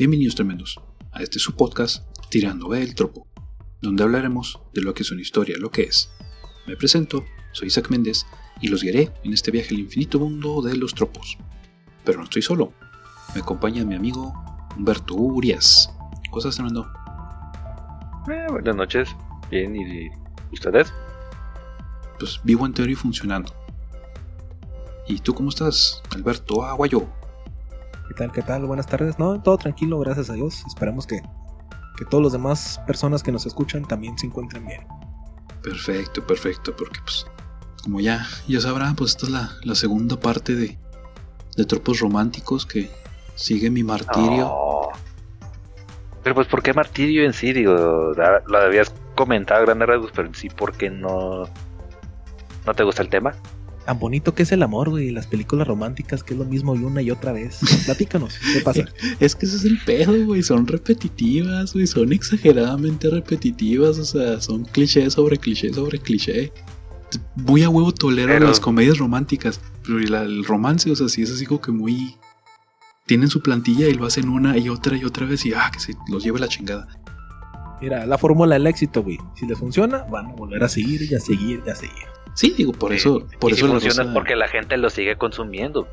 Bienvenidos tremendos a este su podcast Tirando el Tropo, donde hablaremos de lo que es una historia, lo que es. Me presento, soy Isaac Méndez y los guiaré en este viaje al infinito mundo de los tropos. Pero no estoy solo, me acompaña mi amigo Humberto Urias. ¿Cosas tremendo? Eh, buenas noches, bien, ¿y ustedes? Pues vivo en teoría y funcionando. ¿Y tú cómo estás, Alberto Aguayo? ¿Qué tal? ¿Qué tal? Buenas tardes. No, todo tranquilo, gracias a Dios. Esperamos que, que todos los demás personas que nos escuchan también se encuentren bien. Perfecto, perfecto, porque pues como ya, ya sabrán, pues esta es la, la segunda parte de, de Tropos Románticos que sigue mi martirio. No. Pero pues, ¿por qué martirio en sí? Digo, la- lo habías comentado a grandes rasgos, pero en sí, ¿por qué no, no te gusta el tema? Tan bonito que es el amor, güey, las películas románticas, que es lo mismo y una y otra vez. Platícanos, ¿qué pasa? Es que ese es el pedo, güey. Son repetitivas, güey. Son exageradamente repetitivas. O sea, son cliché sobre cliché sobre cliché. Muy a huevo tolero Pero- las comedias románticas. Pero el romance, o sea, sí es así como que muy. Tienen su plantilla y lo hacen una y otra y otra vez y ah, que se los lleve la chingada. Mira, la fórmula del éxito, güey. Si les funciona, van a volver a seguir y a seguir y a seguir. Sí, digo, por eso, por y eso si funciona Rosa- es porque la gente lo sigue consumiendo.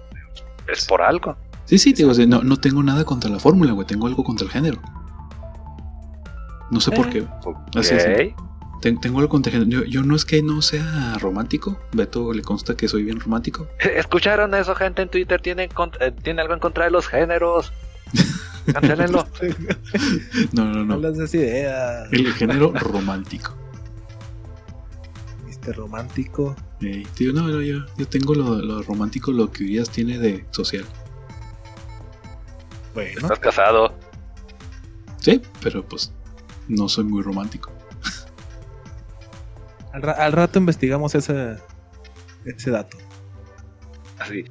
Es por algo. Sí, sí, digo, no, no tengo nada contra la fórmula, güey. Tengo algo contra el género. No sé por Eh. qué. Ok. Así es, Ten- tengo algo contra el género. Yo, yo no es que no sea romántico. Beto le consta que soy bien romántico. ¿Escucharon eso, gente en Twitter? ¿Tiene, cont- eh, tiene algo en contra de los géneros? Cancelenlo. No, no, No no. les des idea. El género romántico. Este romántico. Ey, tío, no, no, yo, yo tengo lo, lo romántico, lo que Urias tiene de social. Bueno, Estás casado. Sí, pero pues no soy muy romántico. al, ra- al rato investigamos ese, ese dato. Así.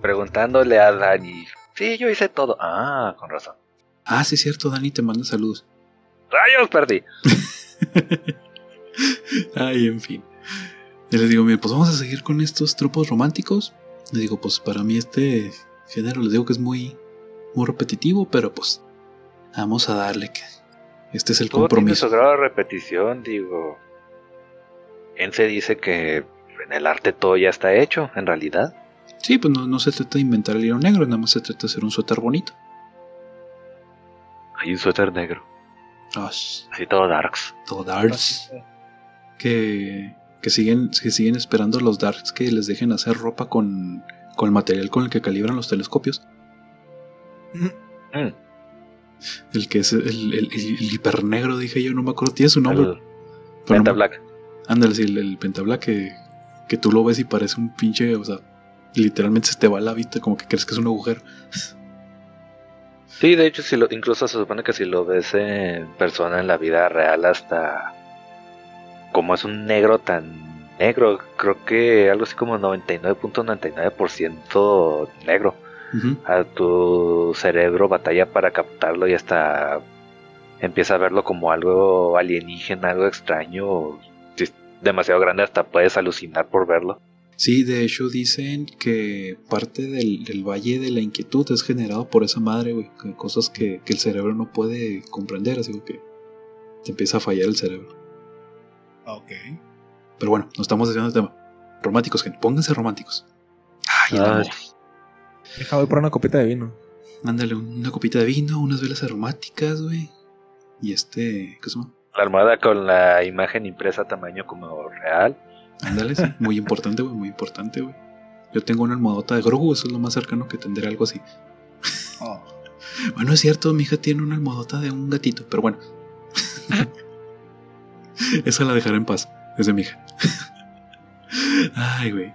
Preguntándole a Dani. Sí, yo hice todo. Ah, con razón. Ah, sí, es cierto, Dani te manda saludos. ¡Rayos, perdí! Ay, en fin. Y les digo, mira, pues vamos a seguir con estos tropos románticos. Les digo, pues para mí este género, les digo que es muy, muy repetitivo, pero pues vamos a darle que este es el Todo tiene compromiso. su grado de repetición, digo. En se dice que en el arte todo ya está hecho, en realidad. Sí, pues no, no se trata de inventar el hilo negro, nada más se trata de hacer un suéter bonito. Hay un suéter negro, así todo darks. todo darks. Que, que, siguen, que siguen esperando los darks que les dejen hacer ropa con, con el material con el que calibran los telescopios. Mm, El que es el, el, el- el hipernegro, dije yo, no me acuerdo, tiene su nombre. el pero Penta no me- Black. Ándale, sí, el, el pentabla que, que tú lo ves y parece un pinche, o sea, literalmente se te va la vista como que crees que es un agujero. Sí, de hecho, si lo, incluso se supone que si lo ves en persona en la vida real, hasta como es un negro tan negro, creo que algo así como 99.99% negro. A tu cerebro batalla para captarlo y hasta empieza a verlo como algo alienígena, algo extraño. Demasiado grande, hasta puedes alucinar por verlo. Sí, de hecho dicen que parte del, del valle de la inquietud es generado por esa madre, güey. Cosas que, que el cerebro no puede comprender, así que te empieza a fallar el cerebro. Ok. Pero bueno, no estamos desviando del tema. Románticos, gente, pónganse románticos. Ay, el Ay. amor. Deja voy por una copita de vino. Mándale una copita de vino, unas velas aromáticas, güey. Y este, ¿qué se llama? La almohada con la imagen impresa a tamaño como real. Ándale, sí. Muy importante, güey, muy importante, güey. Yo tengo una almohadota de Grogu, eso es lo más cercano que tendré algo así. Bueno, es cierto, mi hija tiene una almohadota de un gatito, pero bueno. Esa la dejaré en paz, es de mi hija. Ay, güey.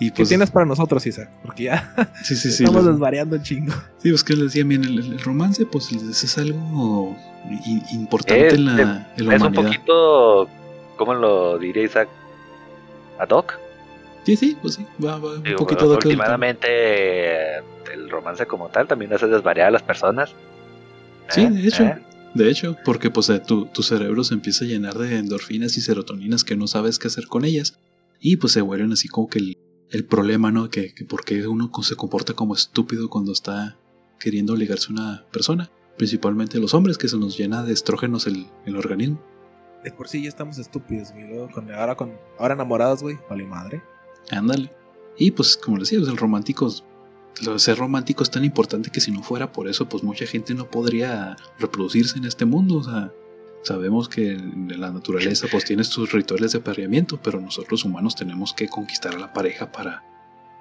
Y ¿Qué pues, tienes para nosotros, Isaac? Porque ya sí, sí, sí. estamos desvariando un chingo. Sí, pues que les decía, bien, el, el romance, pues es algo importante Es- en la, en la es un poquito, ¿cómo lo diría Isaac? ¿Ad hoc? Sí, sí, pues sí, va, va un Digo, poquito de últimamente eh, el romance como tal también hace desvariar a las personas. Sí, ¿Eh? de hecho. ¿Eh? De hecho, porque pues eh, tu, tu cerebro se empieza a llenar de endorfinas y serotoninas que no sabes qué hacer con ellas. Y pues se vuelven así como que el, el problema, ¿no? Que, que por qué uno se comporta como estúpido cuando está queriendo ligarse a una persona. principalmente los hombres, que se nos llena de estrógenos el, el organismo. De por sí ya estamos estúpidos, güey. Ahora, con, ahora enamorados, güey. Vale madre. Ándale. Y pues, como les decía, pues, el romántico, ser romántico es tan importante que si no fuera por eso, pues mucha gente no podría reproducirse en este mundo. O sea, sabemos que la naturaleza pues tiene sus rituales de apareamiento, pero nosotros humanos tenemos que conquistar a la pareja para,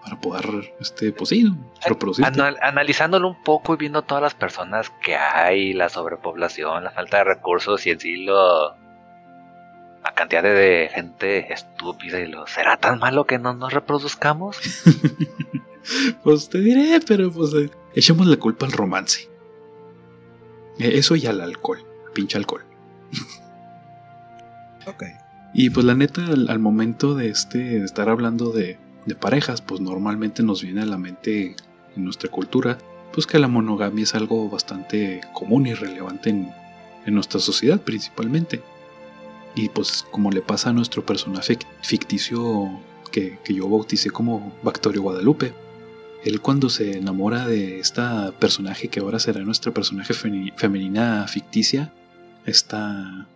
para poder, este, pues sí, reproducirte. Anal- analizándolo un poco y viendo todas las personas que hay, la sobrepoblación, la falta de recursos y en sí lo... La cantidad de, de gente estúpida y lo... ¿Será tan malo que no nos reproduzcamos? Pues te diré, pero pues eh, echemos la culpa al romance. Eh, Eso y al alcohol, pinche alcohol. Ok. Y pues la neta, al, al momento de este de estar hablando de, de parejas, pues normalmente nos viene a la mente en nuestra cultura, pues que la monogamia es algo bastante común y relevante en, en nuestra sociedad principalmente. Y pues como le pasa a nuestro personaje ficticio que, que yo bauticé como Bactorio Guadalupe, él cuando se enamora de esta personaje que ahora será nuestra personaje femenina ficticia, esta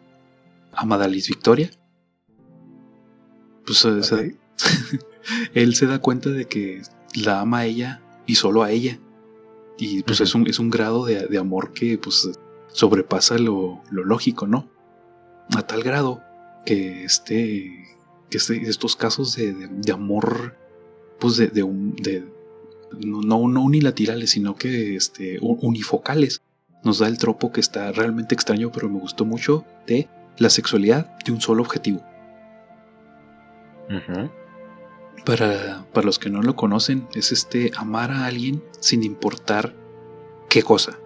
Amadalis Victoria, pues se- él se da cuenta de que la ama a ella y solo a ella. Y pues es, un, es un grado de, de amor que pues sobrepasa lo, lo lógico, ¿no? A tal grado que este, que este- estos casos de, de- de amor, pues de, de un, de, no, no, no unilaterales, sino que este, unifocales, nos da el tropo que está realmente extraño, pero me gustó mucho, de la sexualidad de un solo objetivo. Para, para los que no lo conocen, es este amar a alguien sin importar qué cosa.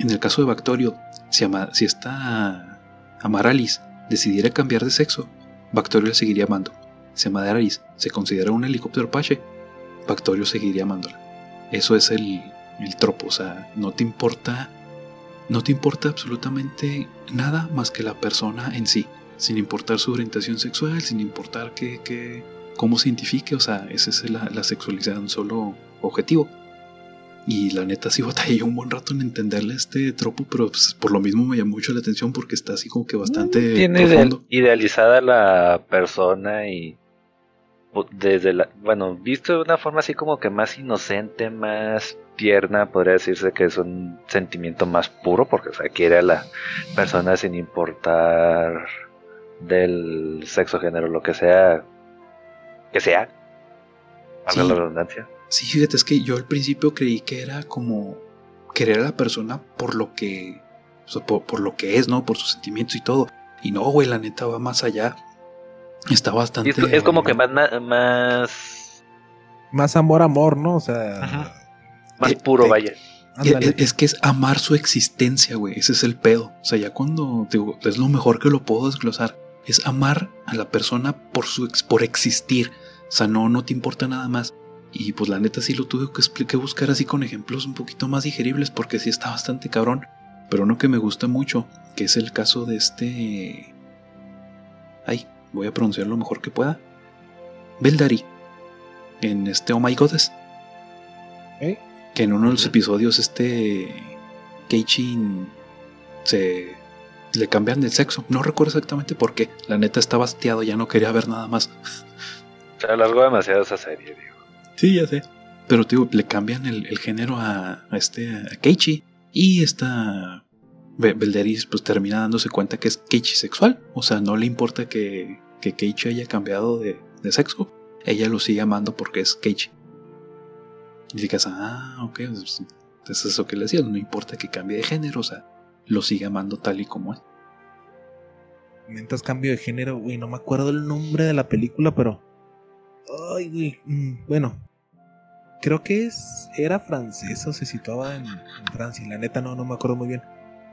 En el caso de Bactorio, si, ama- si esta Amaralis decidiera cambiar de sexo, Bactorio le seguiría amando. Si Amaralis se considera un helicóptero Apache, Bactorio seguiría amándola. Eso es el, el tropo, o sea, no te importa, no te importa absolutamente nada más que la persona en sí sin importar su orientación sexual, sin importar que, que- cómo se identifique, o sea, esa es la, la sexualidad, un solo objetivo. Y la neta sí batallé un buen rato en entenderle este tropo, pero pues, por lo mismo me llamó mucho la atención porque está así como que bastante Tiene profundo. ideal- idealizada la persona y desde la bueno visto de una forma así como que más inocente más tierna podría decirse que es un sentimiento más puro porque o sea quiere a la persona sin importar del sexo género lo que sea que sea Sí. la redundancia Sí, fíjate, es que yo al principio creí que era como querer a la persona por lo que, o sea, por, por lo que es, ¿no? Por sus sentimientos y todo. Y no, güey, la neta va más allá. Está bastante... es, es como que más más Más amor, amor, ¿no? O sea. Ajá. más Eh, puro eh, vaya ándale. Es, es que es amar su existencia, güey. Ese es el pedo. O sea, ya cuando digo, es lo mejor que lo puedo desglosar. Es amar a la persona por su ex- por existir. O sea, no, no te importa nada más. Y pues la neta sí lo tuve que buscar así con ejemplos un poquito más digeribles porque sí está bastante cabrón. Pero uno que me gusta mucho, que es el caso de este... Ay, voy a pronunciar lo mejor que pueda. Beldari. En este Oh My Goddess ¿Eh? que en uno de los Ujú. episodios este Keichin se le cambian de sexo. No recuerdo exactamente por qué. La neta estaba hastiado, ya no quería ver nada más. se alargó demasiado esa serie digo Sí, ya sé. Pero te digo, le cambian el, el género a, a este a Keiichi y esta Belderis pues termina dándose cuenta que es Keiichi sexual. O sea, no le importa que, que Keiichi haya cambiado de, de sexo. Ella lo sigue amando porque es Keiichi. Y dices, ah, ok, pues, es eso que le decía, no importa que cambie de género, o sea, lo sigue amando tal y como es. Comentas cambio de género, güey. No me acuerdo el nombre de la película, pero. Ay, güey. mm, Bueno. Creo que es. Era francesa se situaba en, en Francia. La neta no, no me acuerdo muy bien.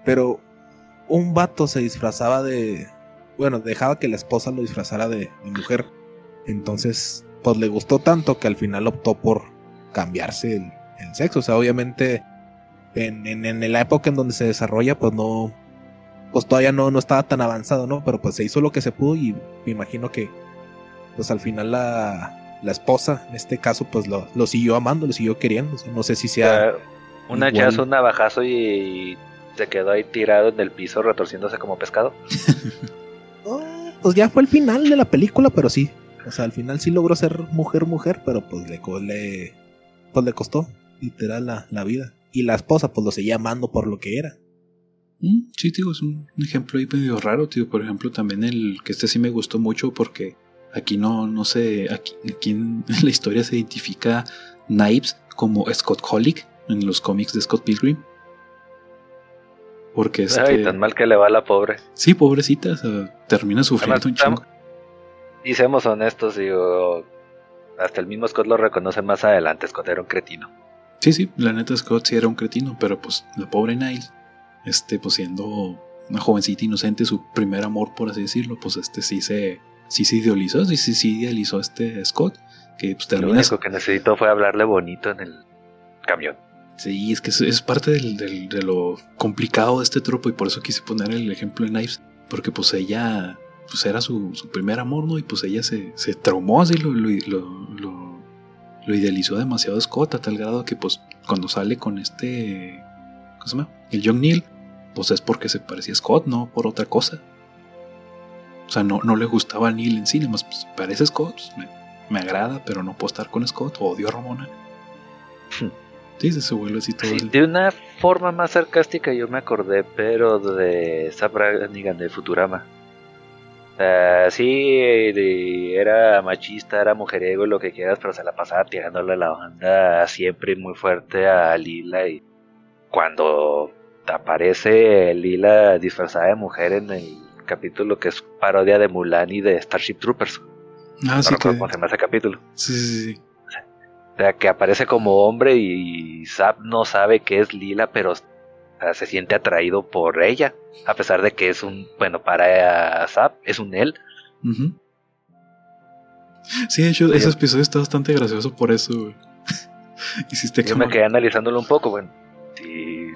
Pero un vato se disfrazaba de. Bueno, dejaba que la esposa lo disfrazara de, de mujer. Entonces, pues le gustó tanto que al final optó por cambiarse el, el sexo. O sea, obviamente. En, en, en la época en donde se desarrolla, pues no, pues todavía no, no estaba tan avanzado, ¿no? Pero pues se hizo lo que se pudo y me imagino que pues al final la, la esposa, en este caso, pues lo, lo siguió amando, lo siguió queriendo. O sea, no sé si sea... sea, Un hachazo, un navajazo y se quedó ahí tirado en el piso retorciéndose como pescado. Ah, pues ya fue el final de la película, pero sí. O sea, al final sí logró ser mujer, mujer, pero pues le, pues le costó literal la, la vida. Y la esposa pues lo seguía amando por lo que era. Mm, Sí, tío, es un un ejemplo ahí medio raro, tío. Por ejemplo, también el que este sí me gustó mucho porque aquí no, no sé, aquí, aquí en la historia se identifica Knives como Scott Holick en los cómics de Scott Pilgrim. Porque este... Ay, tan mal que le va a la pobre. Sí, pobrecita, o sea, termina sufriendo Además, un chingo. Y seamos honestos, digo, hasta el mismo Scott lo reconoce más adelante, Scott era un cretino. Sí, sí, la neta Scott sí era un cretino, pero pues la pobre Niles, este, pues siendo una jovencita inocente, su primer amor, por así decirlo, pues este sí se, sí se idealizó, sí, sí, sí idealizó a este Scott, que pues Lo termina... único que necesitó fue hablarle bonito en el camión. Sí, es que es, parte de lo complicado de este tropo y por eso quise poner el ejemplo de Knives, porque pues ella, pues era su, su primer amor, ¿no? Y pues ella se, se traumó así, lo, lo, lo, lo- idealizó demasiado a Scott a tal grado que pues cuando sale con este, ¿cómo se llama? El Young Neil, pues es porque se parecía a Scott, no por otra cosa. O sea, no, no le gustaba a Neil en sí, más pues, parece Scott, pues, me, me agrada, pero no puedo estar con Scott, odio a Ramona. Sí, se vuelve así todo. Sí, el- de una forma más sarcástica yo me acordé, pero de Zap Brannigan de Futurama. Ah, sí, de- era machista, era mujeriego, lo que quieras, pero se la pasaba tirándole la banda siempre muy fuerte a Lila. Y cuando aparece Lila disfrazada de mujer en el capítulo que es parodia de Mulan y de Starship Troopers. Ah, no sí, que- cómo se llama ese capítulo. sí, sí, sí. O sea, que aparece como hombre y Zap no sabe que es Lila, pero se siente atraído por ella. A pesar de que es un, bueno, para Zap es un él. Sí, de hecho, ese episodio está bastante gracioso por eso, güey. Hiciste Yo me quedé analizándolo un poco, bueno. Si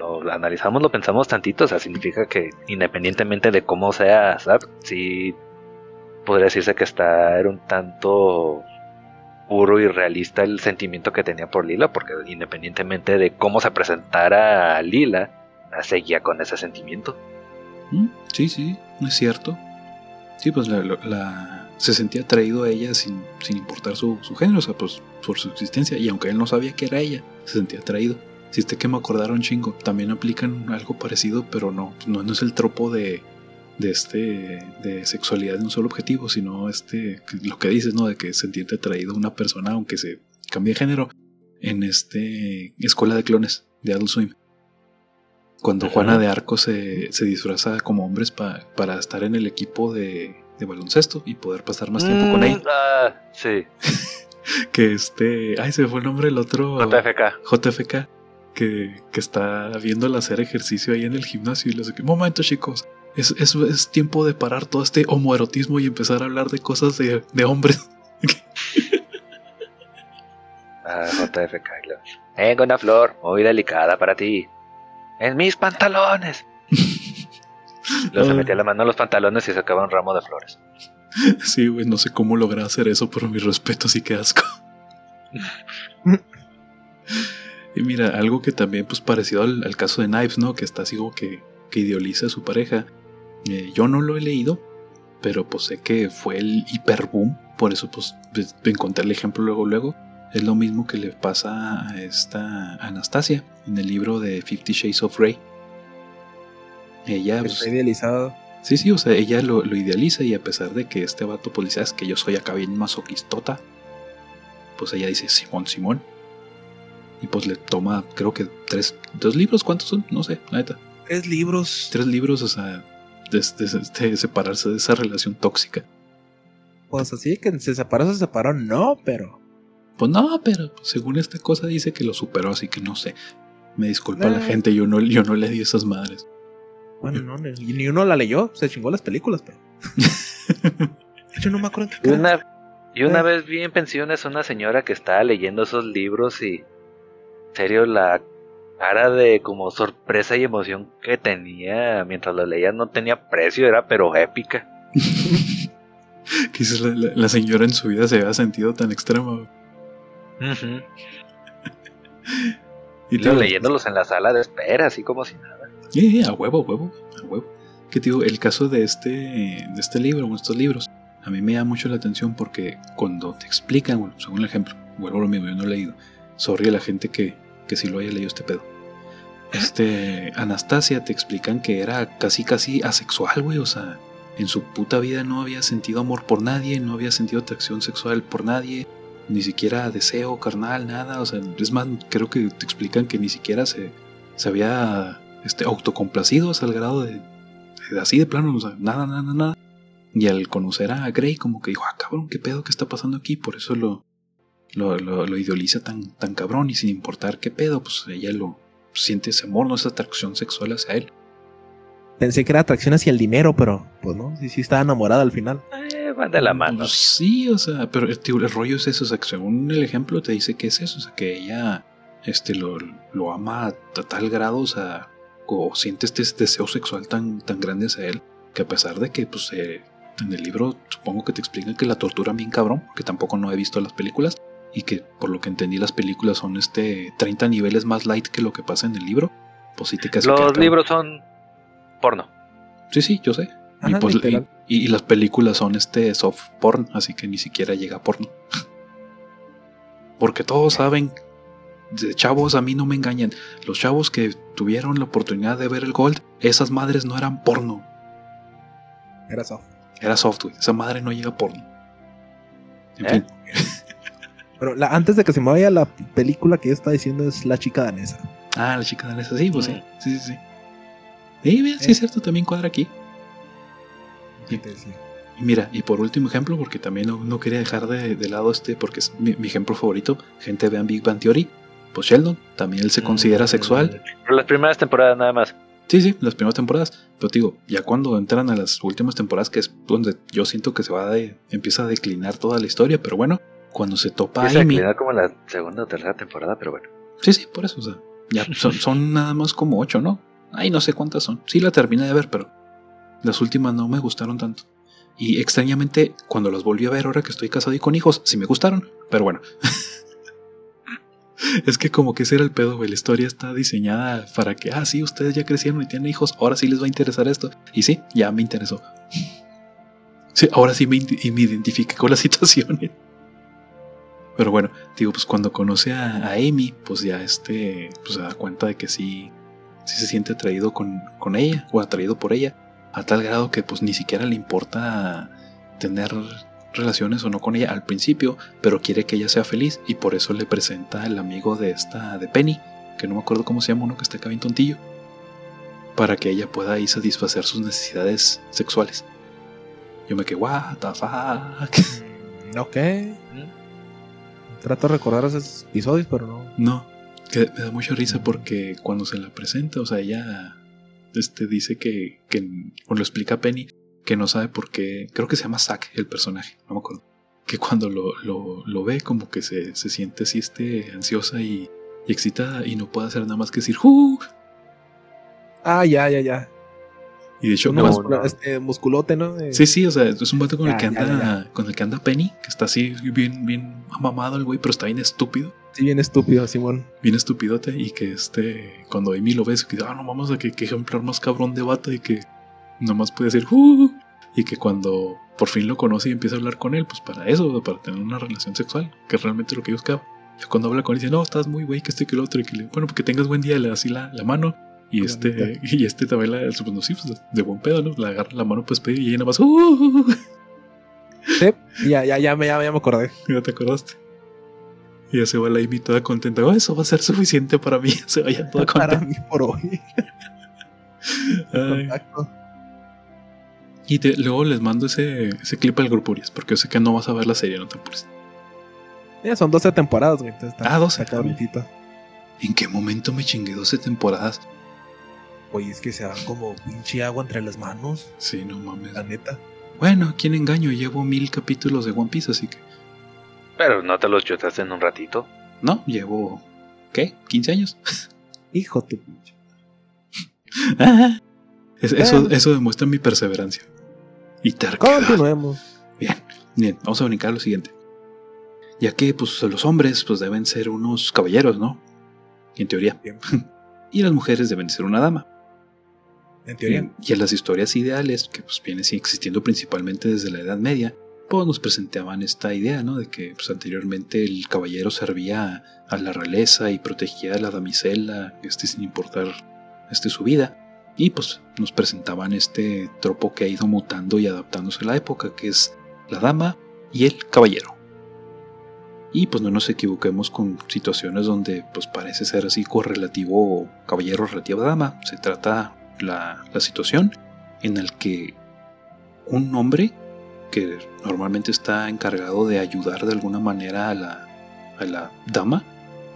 lo analizamos, lo pensamos tantito, o sea, significa que independientemente de cómo sea Zap, sí podría decirse que está, era un tanto puro y realista el sentimiento que tenía por Lila, porque independientemente de cómo se presentara Lila, seguía con ese sentimiento. Mm, Sí, sí, es cierto. Sí, pues la, se sentía atraído a ella sin, sin importar su, su género, o sea, pues por su existencia. Y aunque él no sabía que era ella, se sentía atraído. Si que me acordaron chingo, también aplican algo parecido, pero no, no, no es el tropo de, de este de sexualidad de un solo objetivo, sino este lo que dices, ¿no? De que se siente atraído a una persona aunque se cambie de género en este escuela de clones de Adult Swim. Cuando Ajá. Juana de Arco se, se disfraza como hombres pa- para estar en el equipo de, de baloncesto y poder pasar más tiempo con Mm, él. Ah, sí, Que este. Ay, se me fue el nombre del otro. JFK. JFK. Que, que está viéndola hacer ejercicio ahí en el gimnasio y les dice: Momento, chicos. Es, es, es tiempo de parar todo este homoerotismo y empezar a hablar de cosas de, de hombres. Ah, JFK. y luego, Tengo una flor muy delicada para ti. En mis pantalones. Luego se metía la mano en los pantalones y sacaba un ramo de flores. Sí, güey, no sé cómo lograr hacer eso, pero mi respeto sí que asco. y mira, algo que también, pues parecido al, al caso de Knives, ¿no? Que está así como que, que idealiza a su pareja. Eh, yo no lo he leído, pero pues sé que fue el hiperboom. Por eso, pues, pues, encontré el ejemplo luego, luego. Es lo mismo que le pasa a esta Anastasia en el libro de Fifty Shades of Grey. Ella, pues, Está idealizado. Sí, sí, o sea, ella lo, lo idealiza y a pesar de que este vato policía es que yo soy acá bien masoquistota, pues ella dice Simón, Simón. Y pues le toma, creo que tres, dos libros, ¿cuántos son? No sé, la neta. Tres libros. Tres libros, o sea, de, de- de separarse de esa relación tóxica. Pues así que se separó, se separó, no, pero. Pues no, pero según esta cosa dice que lo superó, así que no sé. Me disculpa la Eh. gente, yo no, yo no le di esas madres. Bueno, no, ni, ni uno la leyó, se chingó las películas, pero. Yo no me acuerdo en qué Y cara- una, y una Eh. vez vi en pensiones una señora que estaba leyendo esos libros y. En serio, la cara de como sorpresa y emoción que tenía mientras lo leía no tenía precio, era pero épica. Quizás la, la- la señora en su vida se había sentido tan extrema. Ujú. Y te leyéndolos en la sala de espera, así como si nada. Sí, a huevo, a huevo, a huevo. Que digo, el caso de este, de este libro, o estos libros, a mí me llama mucho la atención porque cuando te explican, bueno, según el ejemplo, vuelvo a lo mismo, yo no he leído. Sorry a la gente que, que sí lo haya leído este pedo. Este, Anastasia te explican que era casi, casi asexual, güey, o sea, en su puta vida no había sentido amor por nadie, no había sentido atracción sexual por nadie, ni siquiera deseo carnal, nada, o sea, es más, creo que te explican que ni siquiera se, se había este, autocomplacido hasta el grado de, así de plano, o nada, nada, nada. Y al conocer a Grey, como que dijo, ah, cabrón, ¿qué pedo que está pasando aquí? Por eso lo, lo, lo, lo idealiza tan, tan cabrón y sin importar qué pedo, pues ella lo siente ese amor, no esa atracción sexual hacia él. Pensé que era atracción hacia el dinero, pero pues no, sí, sí estaba enamorada al final. Eh, van de la mano. Pues sí, o sea, pero el, tío, el rollo es eso, o sea, que según el ejemplo te dice que es eso, o sea, que ella este, lo, lo ama a tal grado, o sea, o siente este deseo sexual tan, tan grande hacia él, que a pesar de que, pues, eh, en el libro supongo que te explican que la tortura bien cabrón, que tampoco no he visto las películas, y que por lo que entendí las películas son este 30 niveles más light que lo que pasa en el libro, pues sí te casi Los libros son porno. Sí, sí, yo sé. y, pues, y- y las películas son este soft porn, así que ni siquiera llega a porno. Porque todos saben, chavos a mí no me engañan, los chavos que tuvieron la oportunidad de ver el Gold, esas madres no eran porno, Era soft. era software, esa madre no llega a porno. En ¿Eh? fin, Pero la, antes de que se me vaya la película que yo estaba diciendo es La chica danesa. ah, la chica danesa, sí, pues sí, sí, sí, sí. Sí, mira, sí Eh. es cierto, también cuadra aquí. ¿Qué te decía? Y Mira, y por último ejemplo, porque también no, no quería dejar de, de lado este, porque es mi, mi ejemplo favorito, gente vean Big Bang Theory, pues Sheldon, también él se considera Mm, sexual. Pero las primeras temporadas nada más. Sí, sí, las primeras temporadas, pero te digo, ya cuando entran a las últimas temporadas, que es donde yo siento que se va de, empieza a declinar toda la historia, pero bueno, cuando se topa a Amy, como la segunda o tercera temporada, pero bueno. sí, sí, por eso, o sea, ya son, son nada más como ocho, ¿no? Ay, no sé cuántas son. Sí, la terminé de ver, pero las últimas no me gustaron tanto. Y extrañamente, cuando las volví a ver ahora que estoy casado y con hijos, sí me gustaron. Pero bueno. es que como que ese era el pedo, güey. La historia está diseñada para que, ah, sí, ustedes ya crecieron y tienen hijos, ahora sí les va a interesar esto. Y sí, ya me interesó. Sí, ahora sí me, me identifiqué con las situaciones. Pero bueno, digo, pues cuando conoce a, a Amy, pues ya este, pues se da cuenta de que sí, sí se siente atraído con, con ella, o atraído por ella, a tal grado que pues ni siquiera le importa tener relaciones o no con ella al principio, pero quiere que ella sea feliz y por eso le presenta al amigo de esta, de Penny, que no me acuerdo cómo se llama, uno que está acá bien tontillo, para que ella pueda ahí satisfacer sus necesidades sexuales. Yo me quedé, what the fuck. Mm, Ok. Trato de recordar esos episodios, pero no. No, que me da mucha risa porque cuando se la presenta, o sea, ella este, dice que, que o lo explica a Penny, que no sabe por qué, creo que se llama Zack el personaje, no me acuerdo, que cuando lo, lo, lo ve como que se, se siente así este, ansiosa y, y excitada y no puede hacer nada más que decir ¡Uh! Ah, ya, ya, ya. Y de hecho, musculo- este, musculote, ¿no? Sí, sí, o sea, es un vato con el que anda, ya, con el que anda Penny, que está así bien, bien mamado el güey, pero está bien estúpido. Sí, bien estúpido, Simón. bien estupidote y que este cuando Amy lo ve se queda ah no vamos a que, que ejemplar más cabrón de bata y que nomás puede decir "Uh", y que cuando por fin lo conoce y empieza a hablar con él pues para eso para tener una relación sexual que es realmente lo que buscaba cuando habla con él dice no estás muy güey que este que el otro y que le bueno porque tengas buen día le da así la, la mano y este y este también la pues, no, sí, pues, de buen pedo no la agarra la mano pues pedir y ella nada más "Uh", Sí, ya, ya, ya, me, ya, ya me acordé. ya te acordaste y ya se va la Amy toda contenta "Oh, eso va a ser suficiente para mí se vaya toda Para contenta mí por hoy. Ay. Y te- luego les mando ese, ese clip al grupo Urias, porque yo sé que no vas a ver la serie, no te apures. Ya son 12 temporadas, güey. Entonces Ah, 12, está cabroncito. ¿En qué momento me chingué 12 temporadas? Oye, es que se dan como pinche agua entre las manos. Sí, no mames. La neta. Bueno, ¿a quién engaño? Llevo mil capítulos de One Piece, así que. Pero no te los chutaste en un ratito. No, llevo. ¿Qué? ¿15 años? Hijo tu pinche. Es- eso, eso demuestra mi perseverancia. Y terquedad. Continuemos. Bien, bien, vamos a brincar a lo siguiente. Ya que pues los hombres pues deben ser unos caballeros, ¿no? en teoría. y las mujeres deben ser una dama. En teoría. Y, y en las historias ideales, que pues vienen existiendo principalmente desde la Edad Media, pues nos presentaban esta idea, ¿no? De que pues, anteriormente el caballero servía a la realeza y protegía a la damisela, este sin importar este, su vida. Y pues nos presentaban este tropo que ha ido mutando y adaptándose a la época, que es la dama y el caballero. Y pues no nos equivoquemos con situaciones donde pues parece ser así correlativo caballero relativo dama. Se trata la, situación en el que un hombre que normalmente está encargado de ayudar de alguna manera a la, a la dama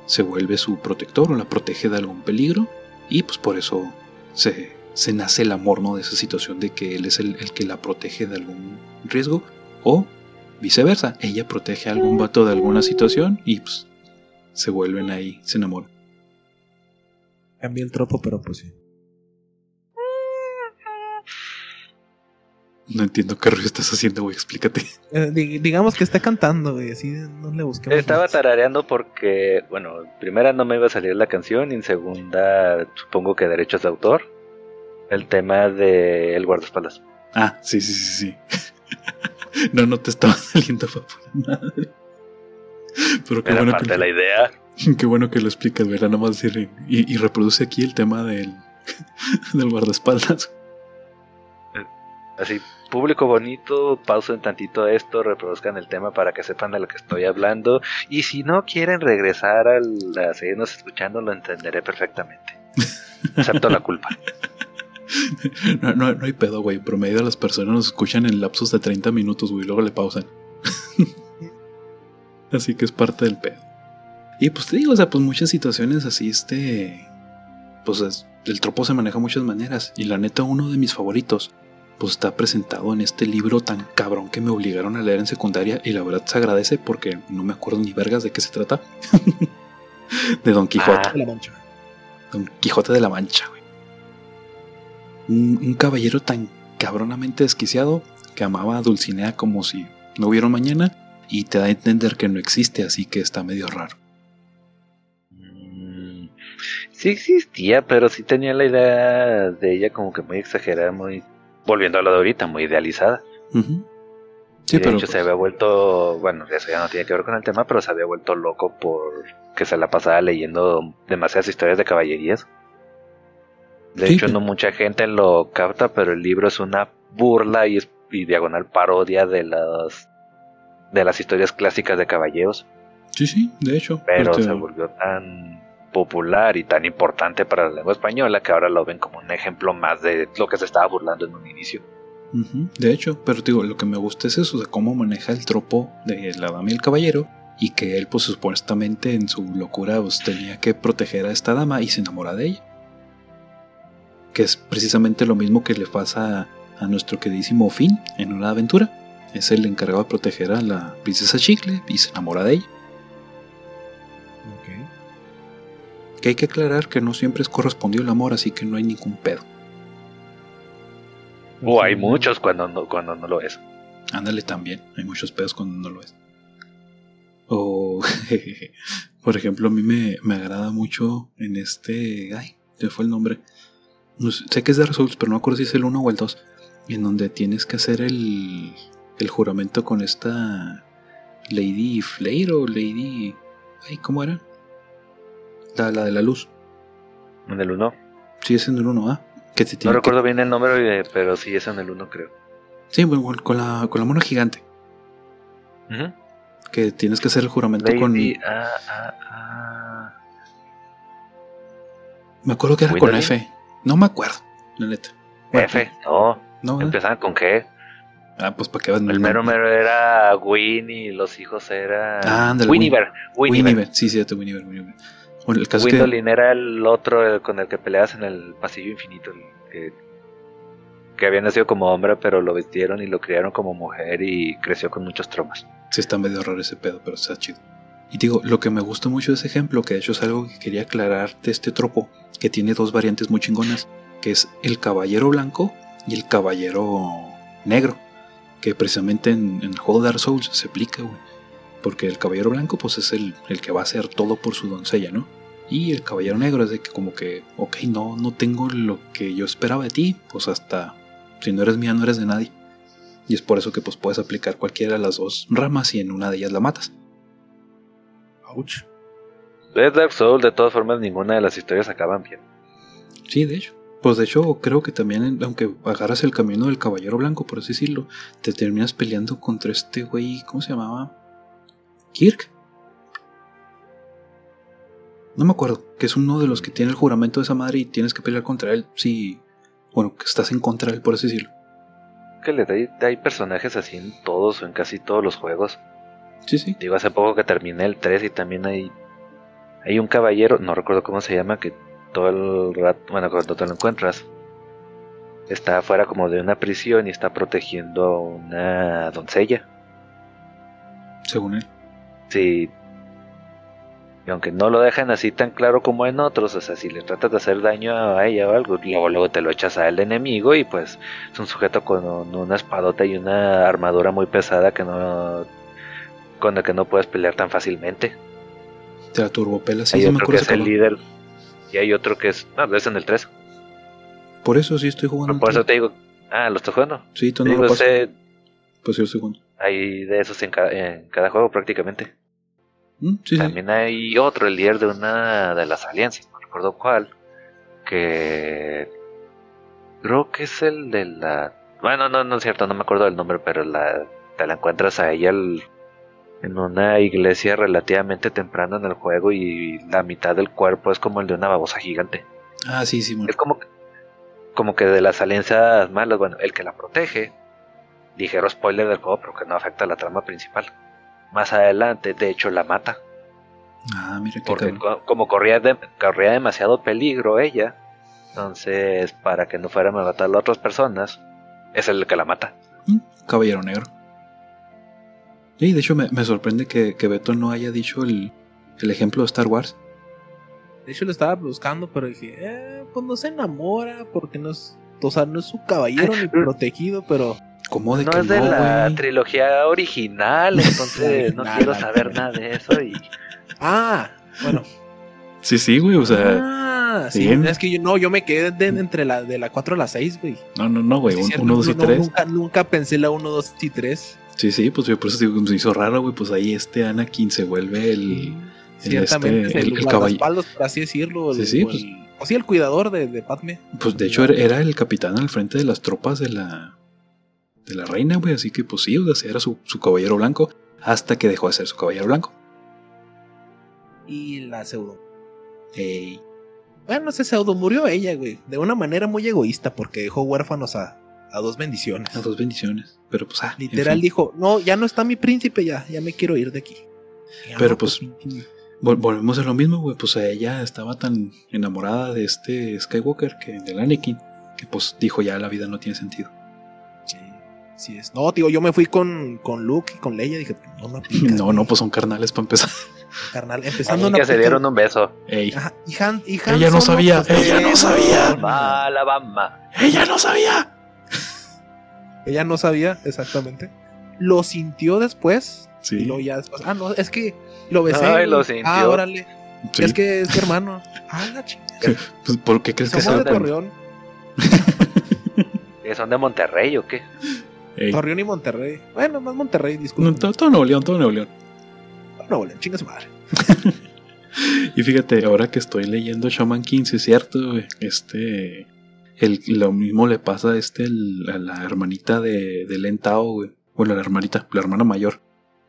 se vuelve su protector o la protege de algún peligro y pues por eso se, se nace el amor ¿no? de esa situación de que él es el, el que la protege de algún riesgo o viceversa, ella protege a algún vato de alguna situación y pues se vuelven ahí, se enamoran. Cambia el tropo, pero pues sí. No entiendo qué ruido estás haciendo, güey, explícate. Eh, di- digamos que está cantando, güey, así no le busquemos. Estaba más. tarareando porque, bueno, en primera no me iba a salir la canción y en segunda supongo que derechos de autor. El tema de El guardaespaldas. Ah, sí, sí, sí, sí. no, no te estaba saliendo papu. Pero qué Era bueno, parte que, de la idea. qué bueno que lo explicas, ¿verdad? Nada más decir, y, y reproduce aquí el tema del, del guardaespaldas. Así, público bonito, pausen tantito esto, reproduzcan el tema para que sepan de lo que estoy hablando. Y si no quieren regresar al- a seguirnos escuchando, lo entenderé perfectamente. Acepto la culpa. No, no, no hay pedo, güey. Promedio las personas nos escuchan en lapsos de 30 minutos, güey, y luego le pausan. así que es parte del pedo. Y pues te digo, o sea, pues muchas situaciones así, este. Pues es- el tropo se maneja de muchas maneras. Y la neta, uno de mis favoritos, pues está presentado en este libro tan cabrón que me obligaron a leer en secundaria. Y la verdad se agradece porque no me acuerdo ni vergas de qué se trata. de Don Quijote. Ah. De la mancha. Don Quijote de la Mancha, güey. Un, un caballero tan cabronamente desquiciado que amaba a Dulcinea como si no hubiera mañana y te da a entender que no existe, así que está medio raro. Mm, Sí existía, pero sí tenía la idea de ella como que muy exagerada, muy... Volviendo a lo de ahorita, muy idealizada. Y Sí, de pero hecho se pues, había vuelto, bueno, eso ya no tiene que ver con el tema, pero se había vuelto loco por que se la pasaba leyendo demasiadas historias de caballerías. De Sí, hecho, pero- no mucha gente lo capta, pero el libro es una burla y, es, y diagonal parodia de las de las historias clásicas de caballeros, sí, sí, de hecho. pero porque- se volvió tan popular y tan importante para la lengua española que ahora lo ven como un ejemplo más de lo que se estaba burlando en un inicio. De hecho, pero digo, lo que me gusta es eso, de cómo maneja el tropo de la dama y el caballero y que él, pues supuestamente en su locura, pues tenía que proteger a esta dama y se enamora de ella. Que es precisamente lo mismo que le pasa a nuestro queridísimo Finn en una aventura. Es el encargado de proteger a la princesa Chicle y se enamora de ella. Que hay que aclarar que no siempre es correspondido el amor, así que no hay ningún pedo. O hay muchos cuando no, cuando no lo es. Ándale también, hay muchos pedos cuando no lo es. O, por ejemplo, a mí me, me agrada mucho en este... Ay, se fue el nombre. No sé, sé que es de Souls, pero no me acuerdo si es el 1 o el 2. En donde tienes que hacer el, el juramento con esta Lady Flare o Lady... Ay, ¿cómo era? La, la de la luz. En el 1. Sí, es en el 1, ¿ah? Que No que- recuerdo bien el nombre, eh, pero sí es en el 1, creo. Sí, bueno, con la, con la mona gigante. Que tienes que hacer el juramento con... Lady, ah, ah, ah. Me acuerdo que era con. F. No me acuerdo, la neta. Bueno, F, no, No, empezaban con G. Ah, pues para que vean. El mero mero era Winnie y los hijos eran. Ah, ándale, Winniever. Winniever. Winniever. Sí, sí, Winniever, Winniever. Bueno, el caso es que. Gwendolyn era el otro el con el que peleabas en el pasillo infinito. el que, que había nacido como hombre, pero lo vistieron y lo criaron como mujer y creció con muchos traumas. Sí, está medio raro ese pedo, pero está chido. Y digo, lo que me gusta mucho de ese ejemplo, que de hecho es algo que quería aclarar de este tropo, que tiene dos variantes muy chingonas, que es el caballero blanco y el caballero negro, que precisamente en, en el juego de Dark Souls se aplica, güey. Porque el caballero blanco, pues es el, el que va a hacer todo por su doncella, ¿no? Y el Caballero Negro es de que como que, ok, no, no tengo lo que yo esperaba de ti, pues hasta si no eres mía no eres de nadie. Y es por eso que pues puedes aplicar cualquiera de las dos ramas y en una de ellas la matas. Ouch. De Dark Souls, de todas formas, ninguna de las historias acaban bien. Sí, de hecho. Pues de hecho creo que también, aunque agarras el camino del Caballero Blanco, por así decirlo, te terminas peleando contra este güey, ¿cómo se llamaba? Kirk. No me acuerdo, que es uno de los que tiene el juramento de esa madre y tienes que pelear contra él si, bueno, que estás en contra de él, por así decirlo. Que le hay, hay personajes así en todos o en casi todos los juegos. Sí, sí. Digo, hace poco que terminé el 3 y también hay, hay un caballero, no recuerdo cómo se llama, que todo el rato, bueno, cuando te lo encuentras, está afuera como de una prisión y está protegiendo a una doncella. Según él. Sí. Y aunque no lo dejan así tan claro como en otros, o sea, si le tratas de hacer daño a ella o algo, luego, luego te lo echas al enemigo y pues es un sujeto con una espadota y una armadura muy pesada que no con la que no puedes pelear tan fácilmente. Te la turbopela, sí, hay sí me otro que es el líder y hay otro que es, no, es en el 3. Por eso sí estoy jugando. Por el eso te digo, ah, lo estoy jugando. Sí, tú no Digo, lo Pues lo estoy jugando. hay de esos en cada, en cada juego prácticamente. Mm, sí. También hay otro, el líder de una de las alianzas, no recuerdo cuál, que creo que es el de la... Bueno, no, no es cierto, no me acuerdo del nombre, pero la, te la encuentras a ella el- en una iglesia relativamente temprano en el juego y la mitad del cuerpo es como el de una babosa gigante. Ah, sí, sí, bueno. Es como, como que de las alianzas malas, bueno, el que la protege, ligero spoiler del juego, pero que no afecta a la trama principal. Más adelante, de hecho, la mata. Ah, mira qué Porque co- como corría, de- corría demasiado peligro ella, entonces para que no fueran a matar a otras personas, es el que la mata. Mm, Caballero Negro. Y de hecho me, me sorprende que, que Beto no haya dicho el, el ejemplo de Star Wars. De hecho lo estaba buscando, pero dije, eh, pues no se enamora porque no es, o sea, no es su caballero ni protegido, pero ¿Cómo de No que es de no, la güey? trilogía original, entonces no Original, quiero saber nada de eso y ah, bueno, Sí, sí, güey, o sea, ah, sí, bien. es que yo no, yo me quedé de- entre la de la 4 a la 6, güey. no, no, no, güey, Sí, un- cierto, uno, dos y no, tres. Nunca, nunca pensé la 1, 2 y 3. Sí, sí, pues yo por eso digo, se hizo raro, güey, pues ahí este Anakin se vuelve el... Ciertamente, este, el- el, el guardaespaldas, por así decirlo. el- Sí, sí, o pues- el- o sí, el cuidador de, de Padme. Pues de hecho era, era el capitán al frente de las tropas de la... De la reina, güey, así que pues sí, o sea, era su, su caballero blanco hasta que dejó de ser su caballero blanco. Y la pseudo. Ey, Bueno, ese pseudo murió ella, güey. De una manera muy egoísta porque dejó huérfanos a, a dos bendiciones. a dos bendiciones. Pero pues, ah, en Literal fin. dijo, no, ya no está mi príncipe, ya, ya me quiero ir de aquí. Pero, pues, Vol- volvemos a lo mismo, güey. Pues ella estaba tan enamorada de este Skywalker, que del Anakin, que pues dijo ya la vida no tiene sentido. Sí, sí es. No, tío, yo me fui con, con Luke y con Leia. Dije, no No, güey, no, pues son carnales para empezar. carnal. Empezando una que se dieron un beso. Ey, Ajá, y Han, y Han Ella no sabía, pues, ella no sabía. Alabama, ella no sabía. Ella no sabía, exactamente. Lo sintió después. Sí, Y luego ya después. Ah, no, es que lo besé. Ay, lo sintió. Ah, órale. sí. Es que es mi hermano. Ah, la chingada. Pues, ¿Por qué crees que da de? Torreón. ¿Que ¿Son de Monterrey o qué? Ey, Torreón y Monterrey. Bueno, más Monterrey, disculpa. no, todo, todo Nuevo León, todo Nuevo León. No, bueno, chinga su madre. Y fíjate, ahora que estoy leyendo Shaman King, sí es cierto, este. El, lo mismo le pasa a, este, el- a la hermanita de, de Len Tao, güey. Bueno, la hermanita, la hermana mayor.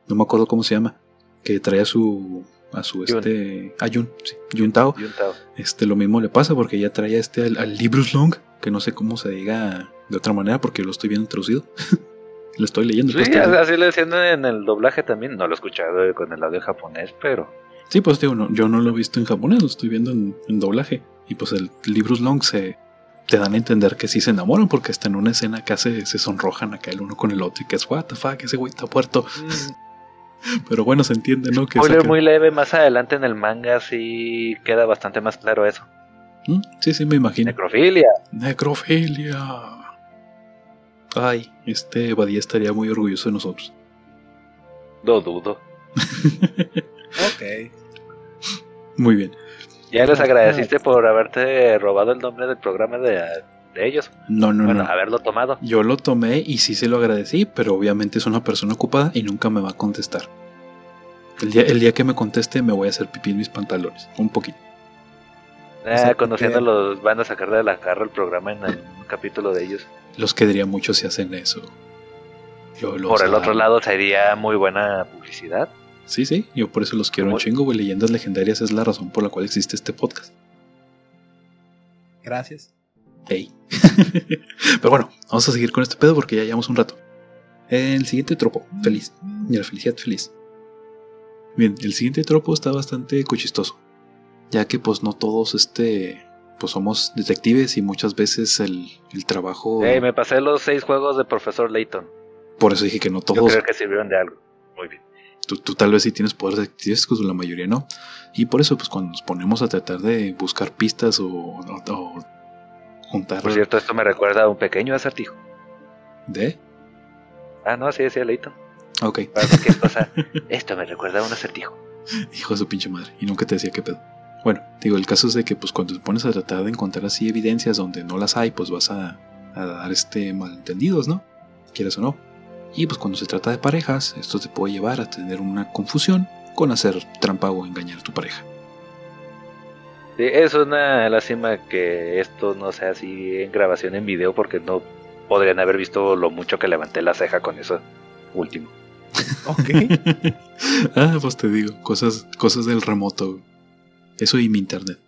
No me acuerdo cómo se llama. Que trae a su. A su Yun. este. A Yun, sí, Yun Tao. Este, lo mismo le pasa porque ella trae a este al, al Librus Long. Que no sé cómo se diga de otra manera porque lo estoy viendo traducido. lo estoy leyendo. Sí, pues, así lo decían en el doblaje también. No lo he escuchado con el audio japonés, pero Sí, pues digo, no, yo no lo he visto en japonés, lo estoy viendo en, en doblaje. Y pues el Librus Long se te dan a entender que sí se enamoran porque está en una escena que se, se sonrojan acá el uno con el otro y que es what the fuck, ese güey está puerto. Pero bueno, se entiende, ¿no? Que spoiler muy leve. Más adelante en el manga sí queda bastante más claro eso. ¿Mm? Sí, sí, me imagino. Necrofilia. Necrofilia. Ay, este Badía estaría muy orgulloso de nosotros. Lo dudo. Ok. Muy bien. Ya les agradeciste por haberte robado el nombre del programa de, de ellos. No, no, bueno, no. haberlo tomado. Yo lo tomé y sí se lo agradecí, pero obviamente es una persona ocupada y nunca me va a contestar. El día, el día que me conteste me voy a hacer pipí en mis pantalones, un poquito. Ah, sea, conociéndolos, van a sacar de la carro el programa en un capítulo de ellos. Los quedaría mucho si hacen eso. Yo los Por el otro lado, sería muy buena publicidad. Sí, sí, yo por eso los quiero un ¿Cómo? chingo, güey. Leyendas legendarias es la razón por la cual existe este podcast. Gracias. Ey. Pero bueno, vamos a seguir con este pedo porque ya llevamos un rato. El siguiente tropo, feliz. Y la felicidad feliz. Bien, el siguiente tropo está bastante cochistoso. Ya que pues no todos este. Pues somos detectives y muchas veces el, el trabajo. Me pasé los seis juegos de Profesor Layton. Por eso dije que no Yo todos. creo que sirvieron de algo. Muy bien. Tú, tú tal vez sí tienes poderes detectives, la mayoría no. Y por eso, pues cuando nos ponemos a tratar de buscar pistas o, o- o juntar. Por cierto, esto me recuerda a un pequeño acertijo. ¿De? Ah, no, así decía Layton. Ok. Para cualquier cosa. Esto me recuerda a un acertijo. Hijo de su pinche madre. Y nunca te decía qué pedo. Bueno, digo, el caso es de que pues cuando te pones a tratar de encontrar así evidencias donde no las hay, pues vas a, a dar este malentendidos, ¿no? Quieras o no. Y pues cuando se trata de parejas, esto te puede llevar a tener una confusión con hacer trampa o engañar a tu pareja. Sí, es una lástima que esto no sea así en grabación en video porque no podrían haber visto lo mucho que levanté la ceja con eso último. Ok. ah, pues te digo, cosas, cosas del remoto. Eso y mi internet.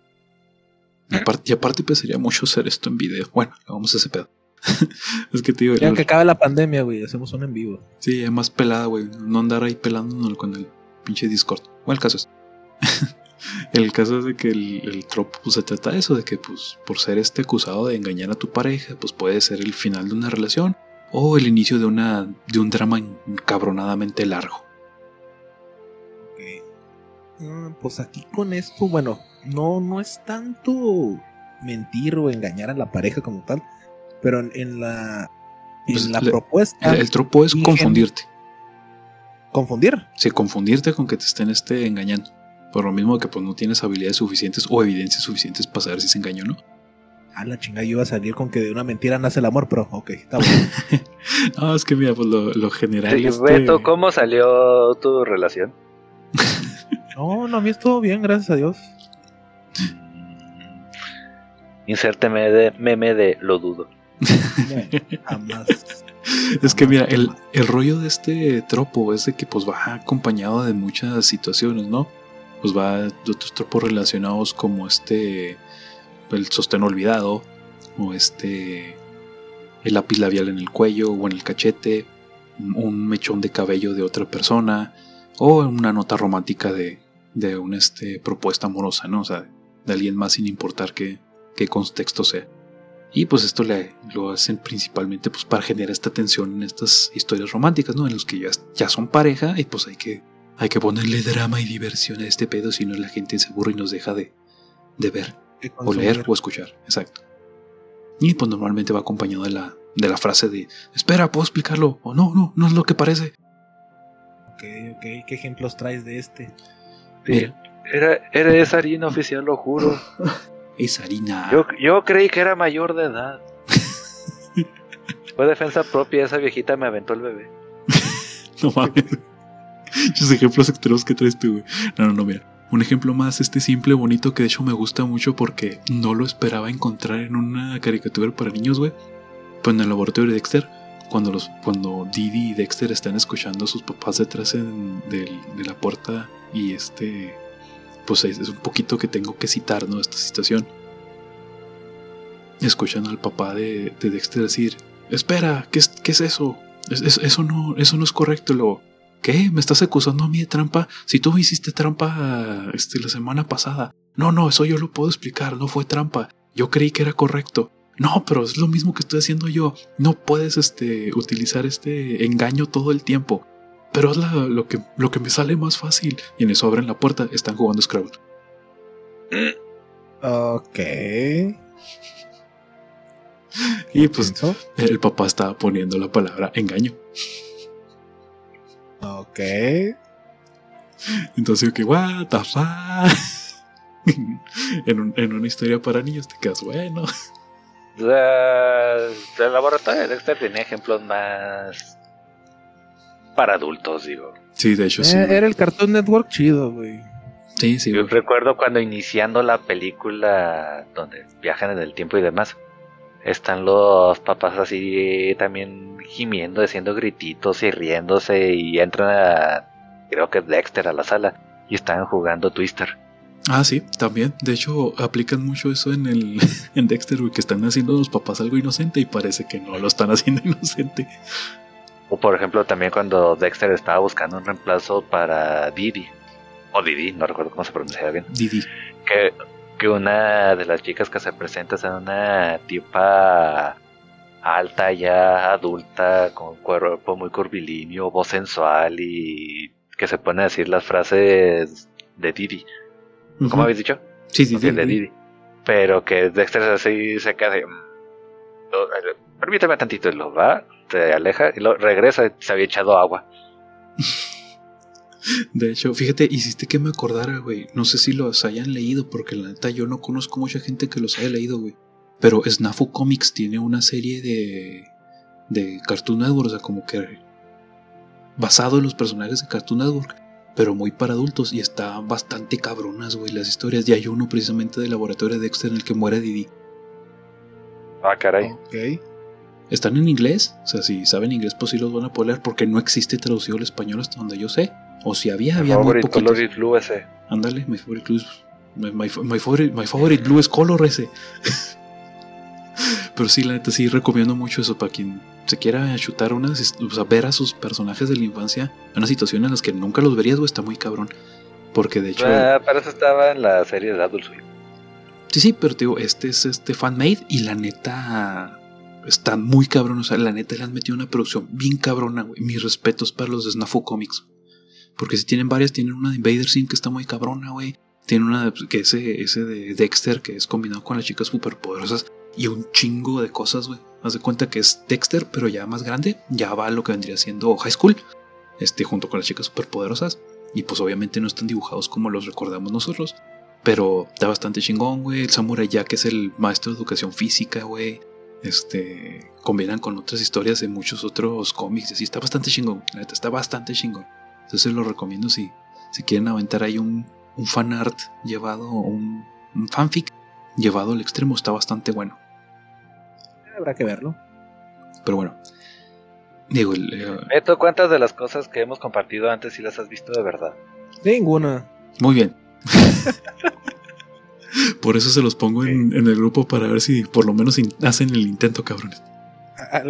Y aparte, y aparte pesaría mucho hacer esto en video. Bueno, vamos a ese pedo. es que te digo, Ya el- que acabe la pandemia, güey, hacemos un en vivo. Sí, es más pelada, güey. No andar ahí pelándonos con el pinche Discord. Bueno, el caso es. el caso es de que el, el tropo pues, se trata de eso, de que pues por ser este acusado de engañar a tu pareja, pues puede ser el final de una relación o el inicio de una de un drama cabronadamente largo. Ah, pues aquí con esto, bueno, no, no es tanto mentir o engañar a la pareja como tal, pero en, en la, en Pues la le- propuesta, El, el tropo es confundirte. confundir. Sí, confundirte con que te estén este engañando. Por lo mismo que pues no tienes habilidades suficientes o evidencias suficientes para saber si se engañó o no. A la chingada yo iba a salir con que de una mentira nace el amor, pero ok, está bueno. No, es que mira, pues lo, lo general. Sí, este- Beto, ¿cómo salió tu relación? no, no, a mí estuvo bien, gracias a Dios. Inserte meme de, meme de lo dudo. Jamás. Es que mira, el, el rollo de este tropo es de que pues va acompañado de muchas situaciones, ¿no? Pues va de otros tropos relacionados como este, el sostén olvidado, o este, el lápiz labial en el cuello o en el cachete, un mechón de cabello de otra persona, o una nota romántica de, de una este, propuesta amorosa, ¿no? O sea, de alguien más sin importar qué, qué contexto sea. Y pues esto le, lo hacen principalmente pues para generar esta tensión en estas historias románticas, ¿no? En los que ya, ya son pareja y pues hay que, hay que ponerle drama y diversión a este pedo, si no la gente se aburre y nos deja de, de ver, o leer o escuchar. Exacto. Y pues normalmente va acompañado de la, de la frase de, espera, ¿puedo explicarlo? O no, no, no es lo que parece. Ok, ok, ¿qué ejemplos traes de este? Era, era esa harina oficial, lo juro. es harina. Yo, yo creí que era mayor de edad. Fue defensa propia, esa viejita me aventó el bebé. No mames. Esos ejemplos extremos que traes tú, güey. No, no, no, mira. Un ejemplo más, este simple, bonito, que de hecho me gusta mucho porque no lo esperaba encontrar en una caricatura para niños, güey. Pues en el laboratorio de Dexter, cuando los cuando Didi y Dexter están escuchando a sus papás detrás en- del- de la puerta y este, pues es, un poquito que tengo que citar, ¿no? Esta situación. Escuchan al papá de, de Dexter decir, espera, ¿qué es, qué es eso? Es- es- eso, no, eso no es correcto. Lo, ¿Qué? ¿Me estás acusando a mí de trampa? Si tú hiciste trampa este, la semana pasada. No, no, eso yo lo puedo explicar, no fue trampa. Yo creí que era correcto. No, pero es lo mismo que estoy haciendo yo. No puedes este, utilizar este engaño todo el tiempo. Pero es la- lo, que, lo que me sale más fácil. Y en eso abren la puerta, están jugando Scrabble. Ok. Y pues ¿Pienso? el papá estaba poniendo la palabra engaño. Ok. Entonces yo que, what the fuck? en, un- en una historia para niños te quedas, bueno. Sea, el laboratorio de Dexter tenía ejemplos más para adultos, digo. Sí, de hecho sí. Eh, era el Cartoon Network chido, güey. Sí, sí, Yo güey. recuerdo cuando iniciando la película donde viajan en el tiempo y demás, están los papás así también gimiendo, haciendo grititos y riéndose y entran a, creo que Dexter a la sala y están jugando Twister. Ah, sí, también. De hecho, aplican mucho eso en el en Dexter, güey, que están haciendo los papás algo inocente y parece que no lo están haciendo inocente. O por ejemplo también cuando Dexter estaba buscando un reemplazo para Didi, o Didi, no recuerdo cómo se pronunciaba bien. Didi. que, que una de las chicas que se presenta es una tipa alta ya adulta con cuerpo muy curvilíneo, voz sensual y que se pone a decir las frases de Didi. ¿Cómo habéis dicho? Sí, sí, sí. de Didi. Pero que Dexter así se queda de, "Mm, eh, Permítame tantito, lo va, se aleja y lo regresa, se había echado agua. De hecho, fíjate, hiciste que me acordara, güey. No sé si los hayan leído, porque la neta yo no conozco mucha gente que los haya leído, güey. Pero Snafu Comics tiene una serie de. de Cartoon Network, o sea, como que. basado en los personajes de Cartoon Network, pero muy para adultos y está bastante cabronas, güey, las historias. Y hay uno precisamente del laboratorio de Dexter en el que muere Didi. Ah, caray. Ok. Están en inglés, o sea, si saben inglés, pues sí los van a poder leer, porque no existe traducido al español hasta donde yo sé. O si había, había muy Favorite poquitos. color is blue ese. Ándale, my favorite blue. is- My, my, my favorite, my favorite blue es color ese. Pero sí, la neta, sí recomiendo mucho eso para quien se quiera chutar unas, o sea, ver a sus personajes de la infancia en una situación en las que nunca los verías, güey, está muy cabrón. Porque de hecho, Ah, para eso estaba en la serie de Adult Swim. sí, sí, pero te digo, este es este fan-made y la neta está muy cabrón. La neta le han metido una producción bien cabrona, güey. Mis respetos para los de Snafu Comics. Porque si tienen varias, tienen una de Invader Sim que está muy cabrona, güey. Tienen una que ese, ese de Dexter que es combinado con las chicas superpoderosas y un chingo de cosas, güey. Haz de cuenta que es Dexter, pero ya más grande. Ya va a lo que vendría siendo High School. Este, junto con las chicas superpoderosas. Y pues obviamente no están dibujados como los recordamos nosotros. Pero está bastante chingón, güey. El Samurai Jack es el maestro de educación física, güey. Este. Combinan con otras historias de muchos otros cómics. y Así está bastante chingón. La neta, está bastante chingón. Entonces lo recomiendo si, si quieren aventar ahí un, un fan art llevado, un, un fanfic llevado al extremo. Está bastante bueno. Habrá que verlo. Pero bueno. Digo, el, eh, Beto, ¿cuántas de las cosas que hemos compartido antes sí las has visto de verdad? Ninguna. muy bien. Por eso se los pongo en, en el grupo para ver si por lo menos hacen el intento, cabrones.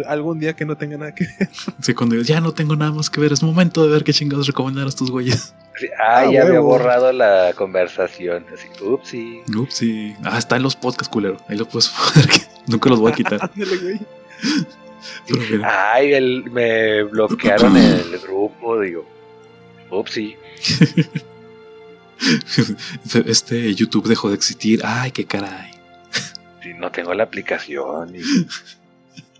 Algún día que no tenga nada que ver. Sí, cuando digas, ya no tengo nada más que ver, es momento de ver qué chingados recomendar a estos güeyes. Sí, Ah, Ah, ya había huevo. borrado la conversación. Así, upsi. Ups, sí. Ah, está en los podcasts, culero. Ahí lo puedes poner. que nunca los voy a quitar. Ándale, güey. Pero Ay, el- me bloquearon el grupo, digo. Upsi. este YouTube dejó de existir. Ay, qué caray. Sí, no tengo la aplicación. y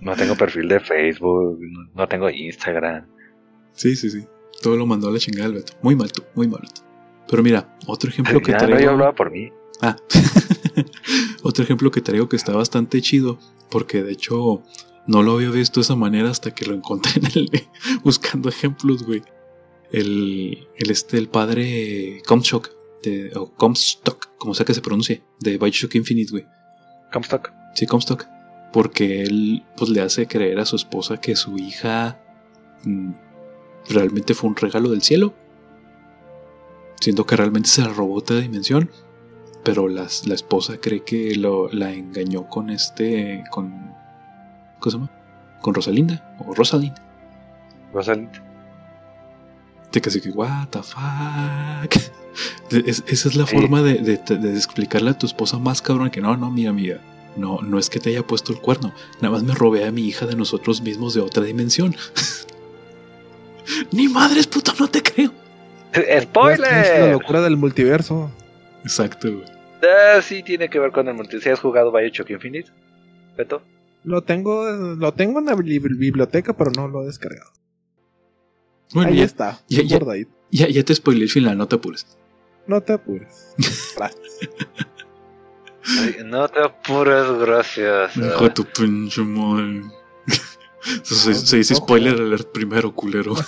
no tengo perfil de Facebook. No, tengo Instagram. Sí, sí, sí. Todo lo mandó a la chingada el Beto. Muy mal tú, muy mal tú. Pero mira, otro ejemplo que no, yo traigo. hablaba por mí. Ah, otro ejemplo que traigo que está bastante chido, porque de hecho no lo había visto de esa manera hasta que lo encontré en el, buscando ejemplos, güey. El, el, este, el padre Comstock, de, o Comstock, como sea que se pronuncie, de Bioshock Infinite, güey. Comstock. Sí, Comstock. Porque él pues le hace creer a su esposa que su hija mm, realmente fue un regalo del cielo. Siendo que realmente se la robó otra dimensión. Pero las- la esposa cree que lo, la engañó con este. con. ¿Cómo se llama? Con Rosalinda. O Rosalind. Rosalind. Que así que, what the fuck. Es- esa es la Sí. forma de, de- de explicarle a tu esposa más cabrón que no, no, mira, amiga. No, no es que te haya puesto el cuerno. Nada más me robé a mi hija de nosotros mismos de otra dimensión. Ni madres, puto, no te creo. Es la ¡Spoiler! locura del multiverso. Exacto, güey. Ah, sí, tiene que ver con el multi. ¿Si has jugado Bioshock Infinite? Beto. Lo tengo, lo tengo en la bibli- biblioteca, pero no lo he descargado. Bueno, Ahí ya, está, ya- ya- guardadito. ya, ya te spoilé el final, no te apures. No te apures. No te apures, gracias. Hijo de tu pinche madre. Se, se dice spoiler alert primero, culero.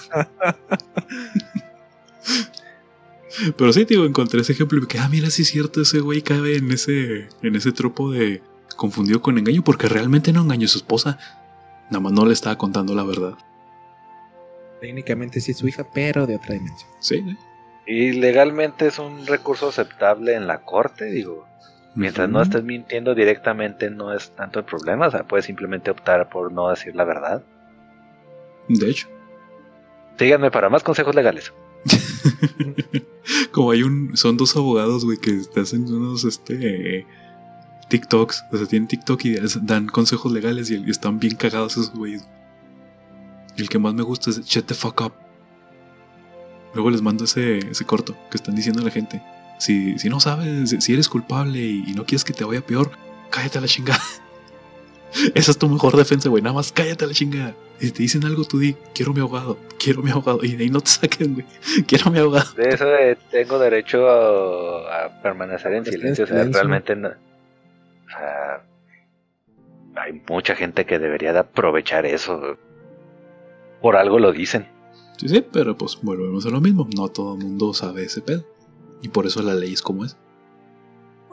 Pero sí, digo, encontré ese ejemplo y me quedé, ah, mira, sí es cierto, ese güey cabe en ese, en ese tropo de confundido con engaño, porque realmente no engañó a su esposa. Nada más no le estaba contando la verdad. Técnicamente sí es su hija, pero de otra dimensión. Sí, sí. Y legalmente es un recurso aceptable en la corte, digo. Mientras no estés mintiendo directamente no es tanto el problema, o sea, puedes simplemente optar por no decir la verdad. De hecho. Síganme para más consejos legales. Como hay un. Son dos abogados, güey, que te hacen unos este. TikToks. O sea, tienen TikTok y dan consejos legales y están bien cagados esos güeyes. Y el que más me gusta es Shut the fuck up. Luego les mando ese, ese corto que están diciendo a la gente. Si, si no sabes, si- eres culpable y, y no quieres que te vaya peor, cállate a la chingada. Esa es tu mejor defensa, güey. Nada más cállate a la chingada. Y si te dicen algo, tú di, quiero mi abogado, quiero mi abogado. Y de ahí no te saquen, güey. Quiero mi abogado. De eso de tengo derecho a, a permanecer en en silencio, o sea, realmente no. O sea, hay mucha gente que debería de aprovechar eso. Por algo lo dicen. Sí, sí, pero pues volvemos a lo mismo. No todo el mundo sabe ese pedo. Y por eso la ley es como es.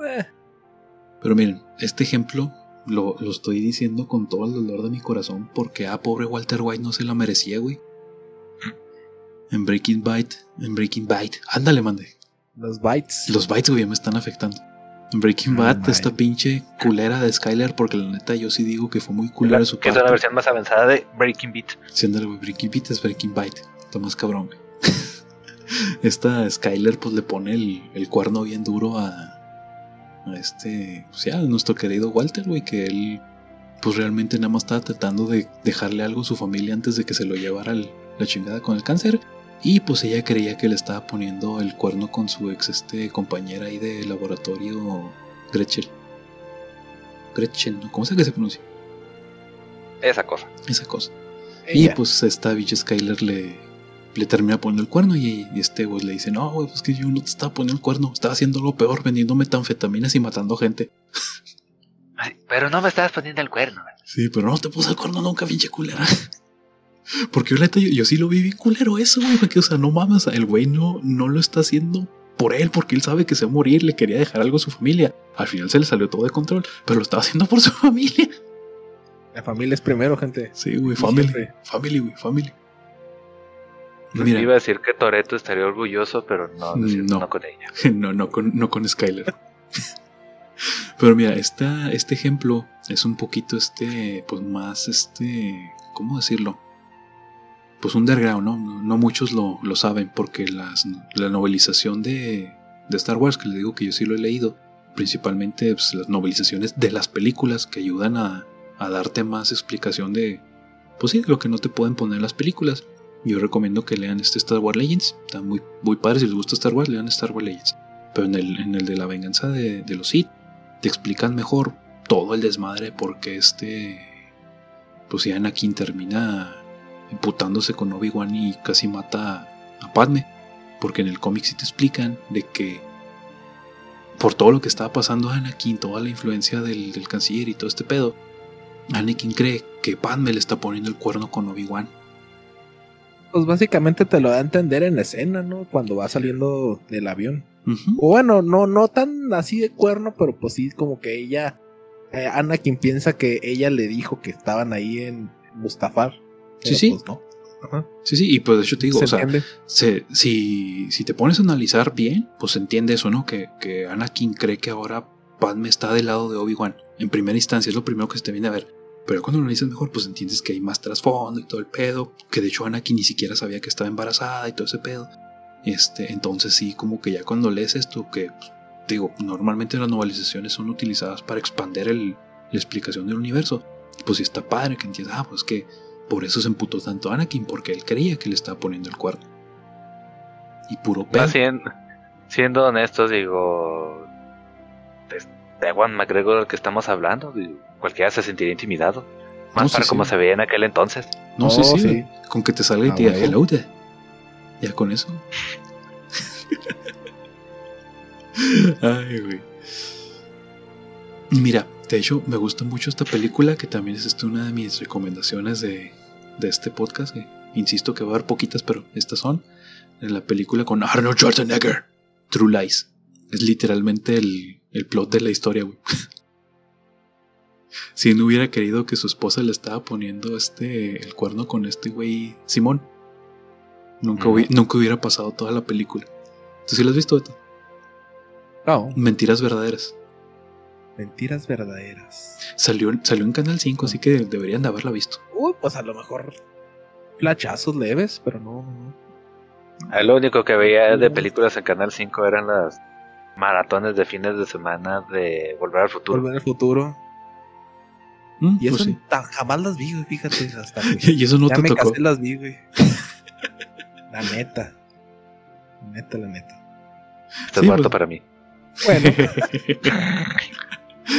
Eh, Pero miren, este ejemplo lo, lo estoy diciendo con todo el dolor de mi corazón porque a pobre Walter White no se la merecía, güey. En Breaking Bite, en Breaking Bite, ándale, mande. los bytes. Los bites, güey, me están afectando. Breaking Bad, esta pinche culera de Skyler, porque la neta yo sí digo que fue muy culera su que es una versión más avanzada de Breaking Beat. Sí, Breaking Beat es Breaking Bite. Está más cabrón. Esta Skyler, pues le pone el, el cuerno bien duro a, a este, o sea, a nuestro querido Walter, güey, que él, pues realmente nada más estaba tratando de dejarle algo a su familia antes de que se lo llevara el- la chingada con el cáncer. Y pues ella creía que le estaba poniendo el cuerno con su ex este, compañera ahí de laboratorio, Gretchen. Gretchen, ¿no? ¿cómo se que se pronuncia? Esa cosa. Esa cosa. Y pues esta bicha Skyler le, le termina poniendo el cuerno y, y este güey le dice, no, güey, pues que yo no te estaba poniendo el cuerno, estaba haciendo algo peor, vendiendo metanfetaminas y matando gente. Ay, pero no me estabas poniendo el cuerno. Sí, pero no te puse el cuerno nunca, pinche culera. Porque yo, yo, yo sí lo vi bien culero eso, güey, porque, o sea, no mames, el güey no, no lo está haciendo por él, porque él sabe que se va a morir, le quería dejar algo a su familia. Al final se le salió todo de control, pero lo estaba haciendo por su familia. La familia es primero, gente. Sí, güey, family, siempre. family, güey, family. Pues mira, Iba a decir que Toreto estaría orgulloso, pero no, No. no con ella. No, no con, no con Skyler. Pero mira, esta, este ejemplo es un poquito este, pues más este, ¿cómo decirlo? Pues underground, ¿no? No, muchos lo, lo saben porque las, la novelización de, de Star Wars, que les digo que yo sí lo he leído, principalmente pues, las novelizaciones de las películas que ayudan a, a darte más explicación de, pues sí, lo que no te pueden poner las películas. Yo recomiendo que lean este Star Wars Legends. Está muy, muy padre. Si les gusta Star Wars, lean Star Wars Legends. Pero en el, en el de la venganza de, de los Sith, te explican mejor todo el desmadre porque este. Pues ya Anakin termina imputándose con Obi-Wan y casi mata a Padme. Porque en el cómic sí te explican de que por todo lo que estaba pasando a Anakin, toda la influencia del, del canciller y todo este pedo, Anakin cree que Padme le está poniendo el cuerno con Obi-Wan. Pues básicamente te lo da a entender en la escena, ¿no? Cuando va saliendo del avión. O bueno, no, no tan así de cuerno, pero pues sí, como que ella, eh, Anakin piensa que ella le dijo que estaban ahí en Mustafar. Sí, Pero, sí. Pues no. Ajá. Sí, sí, y pues de hecho te digo, ¿Se o sea, se- si, si te pones a analizar bien, pues se entiende eso, ¿no? Que, que Anakin cree que ahora Padme está del lado de Obi-Wan. En primera instancia es lo primero que se te viene a ver. Pero cuando lo analizas mejor, pues entiendes que hay más trasfondo y todo el pedo. Que de hecho Anakin ni siquiera sabía que estaba embarazada y todo ese pedo. Este, entonces sí, como que ya cuando lees esto, que pues, digo, normalmente las novelizaciones son utilizadas para expander el- la explicación del universo. Pues sí está padre que entiendas, ah, pues que por eso se emputó tanto Anakin, porque él creía que le estaba poniendo el cuerno. Y puro pedo. Bien, siendo honestos, digo. De Ewan McGregor del que estamos hablando. digo, Cualquiera se sentiría intimidado. Más No, sí, para sí. como se veía en aquel entonces. No, sí, Oh, sí, sí. güey. Con que te salga y Ah, te diga hello there. Ya con eso. Ay, güey. Mira, de hecho, me gusta mucho esta película, que también es este, una de mis recomendaciones de, de este podcast. Que insisto que va a haber poquitas, pero estas son. En la película con Arnold Schwarzenegger, True Lies. Es literalmente el, el plot de la historia, güey. si no hubiera querido que su esposa le estaba poniendo este el cuerno con este güey Simón, nunca, hubi- nunca hubiera pasado toda la película. ¿Tú sí la has visto, Beto? No, Mentiras verdaderas. Mentiras verdaderas. Salió, salió en Canal 5, así que deberían de haberla visto. Uy, pues a lo mejor flachazos leves, pero no. Ah, Lo único que veía de películas en Canal 5 eran las maratones de fines de semana de Volver al Futuro. Volver al futuro. Mm, Y pues eso sí. tan- jamás las vi, güey, fíjate, hasta que Y eso no ya te me tocó. casé las vi, güey. La neta. La neta, la neta. Estás Sí, muerto pues. para mí. Bueno,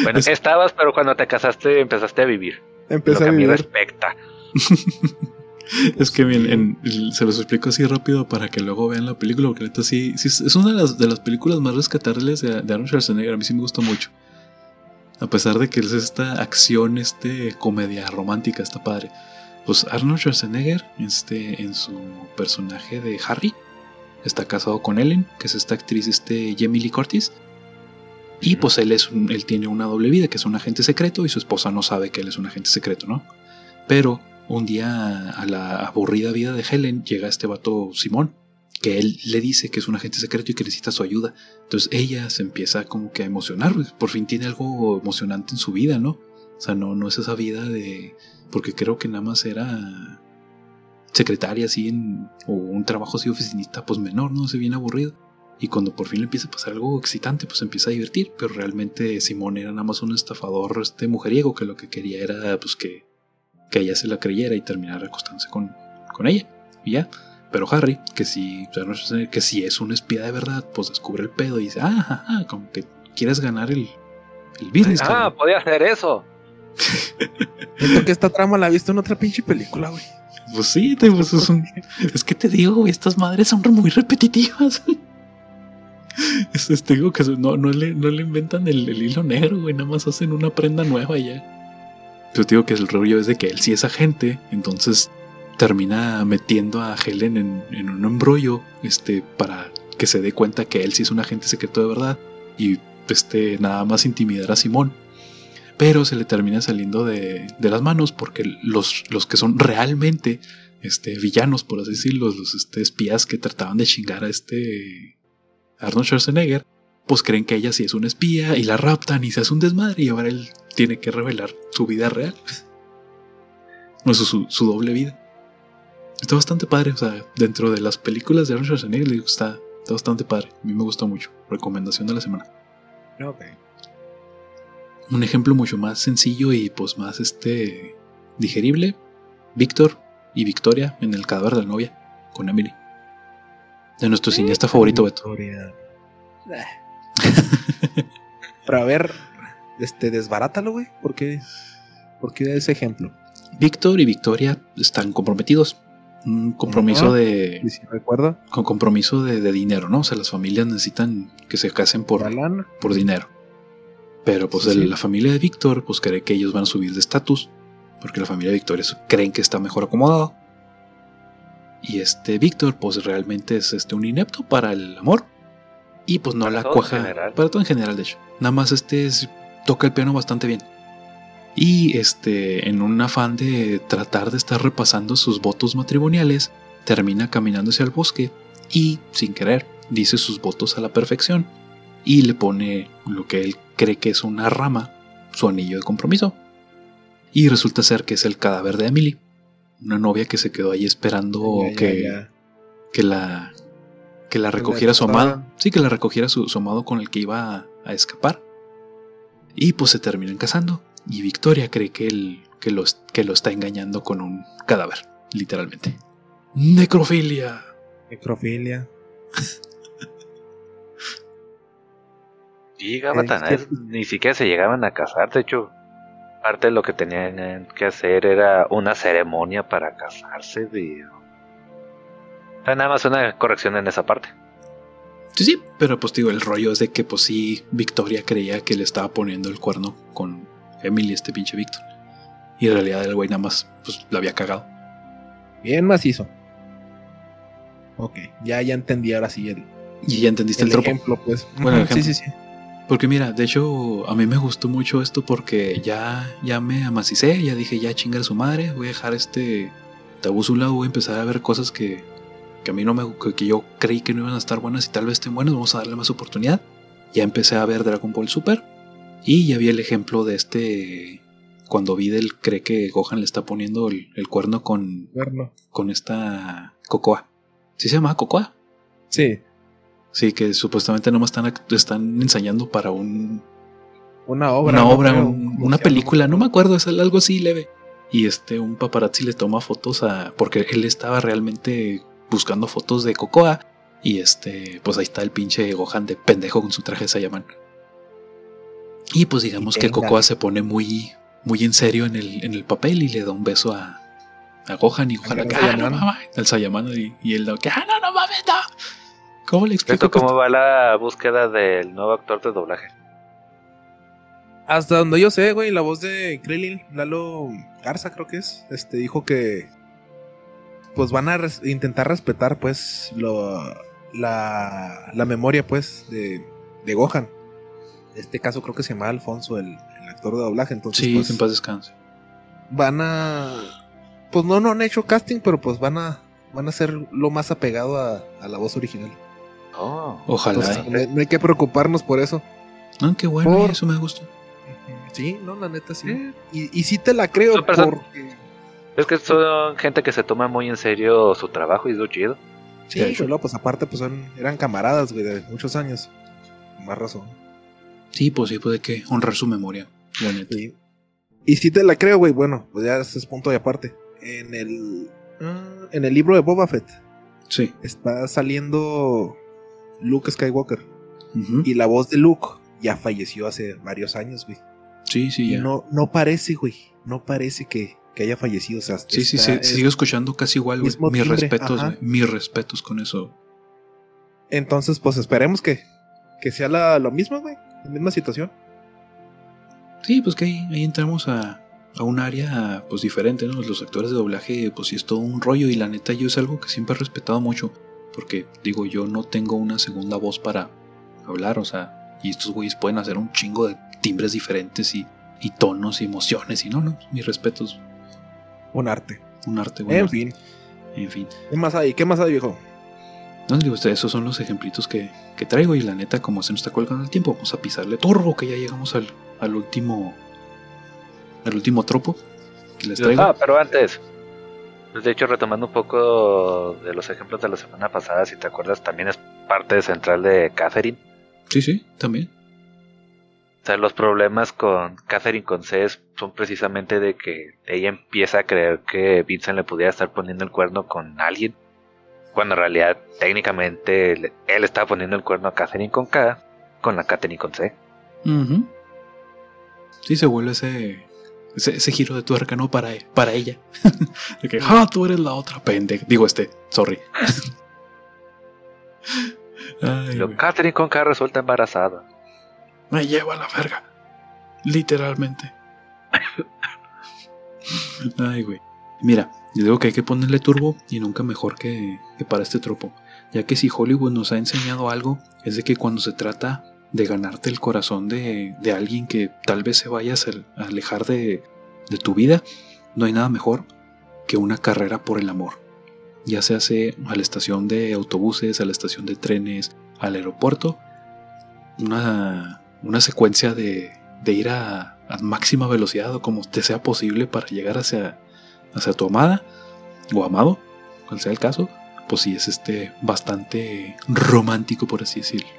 Bueno, Es- estabas, pero cuando te casaste empezaste a vivir. empecé lo que a vivir. respecta. es que bien, en- se los explico así rápido para que luego vean la película, porque neta sí, sí es una de las, de las películas más rescatables de, de Arnold Schwarzenegger. A mí sí me gusta mucho. A pesar de que es esta acción, este comedia romántica, está padre. Pues Arnold Schwarzenegger, este, en su personaje de Harry, está casado con Ellen, que es esta actriz, este Jamie Lee Curtis. Y pues él, es un- él tiene una doble vida, que es un agente secreto, y su esposa no sabe que él es un agente secreto, ¿no? Pero un día a la aburrida vida de Helen llega este vato Simón, que él le dice que es un agente secreto y que necesita su ayuda. Entonces ella se empieza como que a emocionar, pues, por fin tiene algo emocionante en su vida, ¿no? O sea, no, no es esa vida de... Porque creo que nada más era secretaria así en, o un trabajo así oficinista pues menor, ¿no? Se viene aburrido. Y cuando por fin le empieza a pasar algo excitante, pues empieza a divertir. Pero realmente Simón era nada más un estafador este mujeriego que lo que quería era pues que, que ella se la creyera y terminara acostándose con, con ella. Y ya. Pero Harry, que si, que si es un espía de verdad, pues descubre el pedo y dice, ah, ah, ah, como que quieres ganar el, el business. Ah, cabrón". podía hacer eso. Siento que esta trama la he visto en otra pinche película, güey. Pues sí, te- pues es, un- es que te digo, güey, estas madres son muy repetitivas. Es, es- te digo que no, no, le, no le inventan el, hilo negro, güey, nada más hacen una prenda nueva ya. Yo te digo que el rollo es de que él sí es agente, entonces termina metiendo a Helen en, en un embrollo este, para que se dé cuenta que él sí es un agente secreto de verdad y este, nada más intimidar a Simón. Pero se le termina saliendo de, de las manos porque los, los que son realmente este, villanos, por así decirlo, los este, espías que trataban de chingar a este Arnold Schwarzenegger, pues creen que ella sí es una espía y la raptan y se hace un desmadre y ahora él tiene que revelar su vida real. O su, su, su doble vida. Está bastante padre, o sea, dentro de las películas de Arnold Schwarzenegger está, está bastante padre. A mí me gusta mucho. Recomendación de la semana. Ok. Un ejemplo mucho más sencillo y pues más este digerible. Víctor y Victoria en el cadáver de la novia con Emily. De nuestro cineasta favorito, Beto. Victoria. Pero a ver, este, desbarátalo, güey. ¿Por qué? ¿Por qué ese ejemplo? Víctor y Victoria están comprometidos. Un compromiso de. ¿Y si recuerda? con compromiso de, de dinero, ¿no? O sea, las familias necesitan que se casen por, por dinero. Pero pues Sí, el- sí. la familia de Víctor pues cree que ellos van a subir de estatus. Porque la familia de Víctor es- creen que está mejor acomodado. Y este Víctor pues realmente es este un inepto para el amor. Y pues no Para la todo en cuaja. general. Para todo en general, de hecho. Nada más este es- toca el piano bastante bien. Y este, en un afán de tratar de estar repasando sus votos matrimoniales, termina caminando hacia el bosque y, sin querer, dice sus votos a la perfección y le pone lo que él cree que es una rama, su anillo de compromiso. Y resulta ser que es el cadáver de Emily, una novia que se quedó ahí esperando Ya, ya, que, ya. Que la que la recogiera su amado. Sí, que la recogiera su, su amado con el que iba a, a escapar. Y pues se terminan casando. Y Victoria cree que, él, que, lo, que lo está engañando con un cadáver, literalmente. Necrofilia. Necrofilia. Y sí. ni siquiera se llegaban a casar. De hecho, parte de lo que tenían que hacer era una ceremonia para casarse. De... O sea, nada más una corrección en esa parte. Sí, sí, pero pues digo, el rollo es de que pues sí, Victoria creía que le estaba poniendo el cuerno con Emily, este pinche Víctor. Y en realidad el güey nada más pues la había cagado. Bien macizo. Ok, ya, ya entendí ahora sí el, Y ya entendiste el, tropo. ejemplo, pues. Bueno, el sí, sí, sí. Porque mira, de hecho, a mí me gustó mucho esto porque ya, ya me amacicé, ya dije, ya chingar su madre, voy a dejar este tabú a un lado, voy a empezar a ver cosas que, que a mí no me, que, que yo creí que no iban a estar buenas y tal vez estén buenas, vamos a darle más oportunidad. Ya empecé a ver Dragon Ball Super y ya vi el ejemplo de este, cuando Videl cree que Gohan le está poniendo el, el cuerno con, Verlo. con esta Cocoa. ¿Sí se llama Cocoa? Sí, Sí, que supuestamente nomás están, están ensayando para un, una obra. una obra, Creo, un- ¿cómo una película, no me acuerdo, es algo así leve. Y este, un paparazzi le toma fotos a. porque él estaba realmente buscando fotos de Cocoa. Y este, pues ahí está el pinche Gohan de pendejo con su traje de Saiyaman. Y pues digamos Y que. Cocoa se pone muy, muy en serio en el, en el papel y le da un beso a, a Gohan. Y Gohan, acá, "Ah, no al Saiyaman. Y, y él, que, ah, no, no mames, no. ¿Cómo le explico? ¿Esto cómo va la búsqueda del nuevo actor de doblaje? Hasta donde yo sé, güey, la voz de Krillin, Lalo Garza creo que es, este dijo que pues van a res- intentar respetar pues lo, la, la memoria pues de, de Gohan. En este caso creo que se llama Alfonso, el, el actor de doblaje, entonces Sí, pues, en paz descanse. van a pues no, no han hecho casting, pero pues van a van a ser lo más apegado a, a la voz original. Oh, Ojalá. Entonces, no, no hay que preocuparnos por eso. Ah, qué bueno, Por- eso me gusta. Sí, no, la neta sí. Sí. Y, y sí te la creo Son porque Es que son gente que se toma muy en serio su trabajo y es lo chido. Sí, luego, pues aparte, pues son, eran camaradas, güey, de muchos años. Con Más razón. Sí, pues sí, puede que honrar su memoria, la neta. Sí. Y si te la creo, güey, bueno, pues ya ese es punto de aparte. En el, ah, en el libro de Boba Fett Sí. está saliendo Luke Skywalker. Y la voz de Luke ya falleció hace varios años, güey. Sí, sí, Y ya. no, no parece, güey, no parece que, que haya fallecido. O sea, sí, sí, sí, es- sigo escuchando casi igual, güey. Mis timbre, respetos, güey. Mis respetos con eso. Entonces, pues esperemos que, que sea la, lo mismo, güey. La misma situación. Sí, pues que ahí, ahí entramos a, a un área pues diferente, ¿no? Los actores de doblaje, pues sí es todo un rollo y la neta yo es algo que siempre he respetado mucho. Porque digo, yo no tengo una segunda voz para hablar, o sea, y estos güeyes pueden hacer un chingo de timbres diferentes y, y tonos y emociones y no, no, mis respetos. Un arte. Un arte, güey. En fin. En fin. ¿Qué más hay? ¿Qué más hay, viejo? No, digo, esos son los ejemplitos que, que traigo y la neta, como se nos está colgando el tiempo, vamos a pisarle turbo, que ya llegamos al, al último al último tropo que les traigo. Ah, pero antes. Pues, De hecho, retomando un poco de los ejemplos de la semana pasada, si te acuerdas, también es parte central de Catherine. Sí, sí, también. O sea, los problemas con Catherine con C son precisamente de que ella empieza a creer que Vincent le pudiera estar poniendo el cuerno con alguien, cuando en realidad técnicamente él estaba poniendo el cuerno a Catherine con K, con la Catherine con C. Sí, se vuelve ese, ese, ese giro de tuerca, ¿no? Para, para ella. de que, ah, tú eres la otra pendeja. Digo, este, sorry. Ay, güey. Catherine con K resulta embarazada. Me lleva a la verga. Literalmente. Ay, güey. Mira, yo digo que hay que ponerle turbo y nunca mejor que, que para este tropo. Ya que si Hollywood nos ha enseñado algo, es de que cuando se trata de ganarte el corazón de, de alguien que tal vez se vayas a alejar de, de tu vida, no hay nada mejor que una carrera por el amor. Ya se hace a la estación de autobuses, a la estación de trenes, al aeropuerto, una, una secuencia de, de ir a, a máxima velocidad o como te sea posible para llegar hacia, hacia tu amada o amado, cual sea el caso, pues sí es este bastante romántico por así decirlo.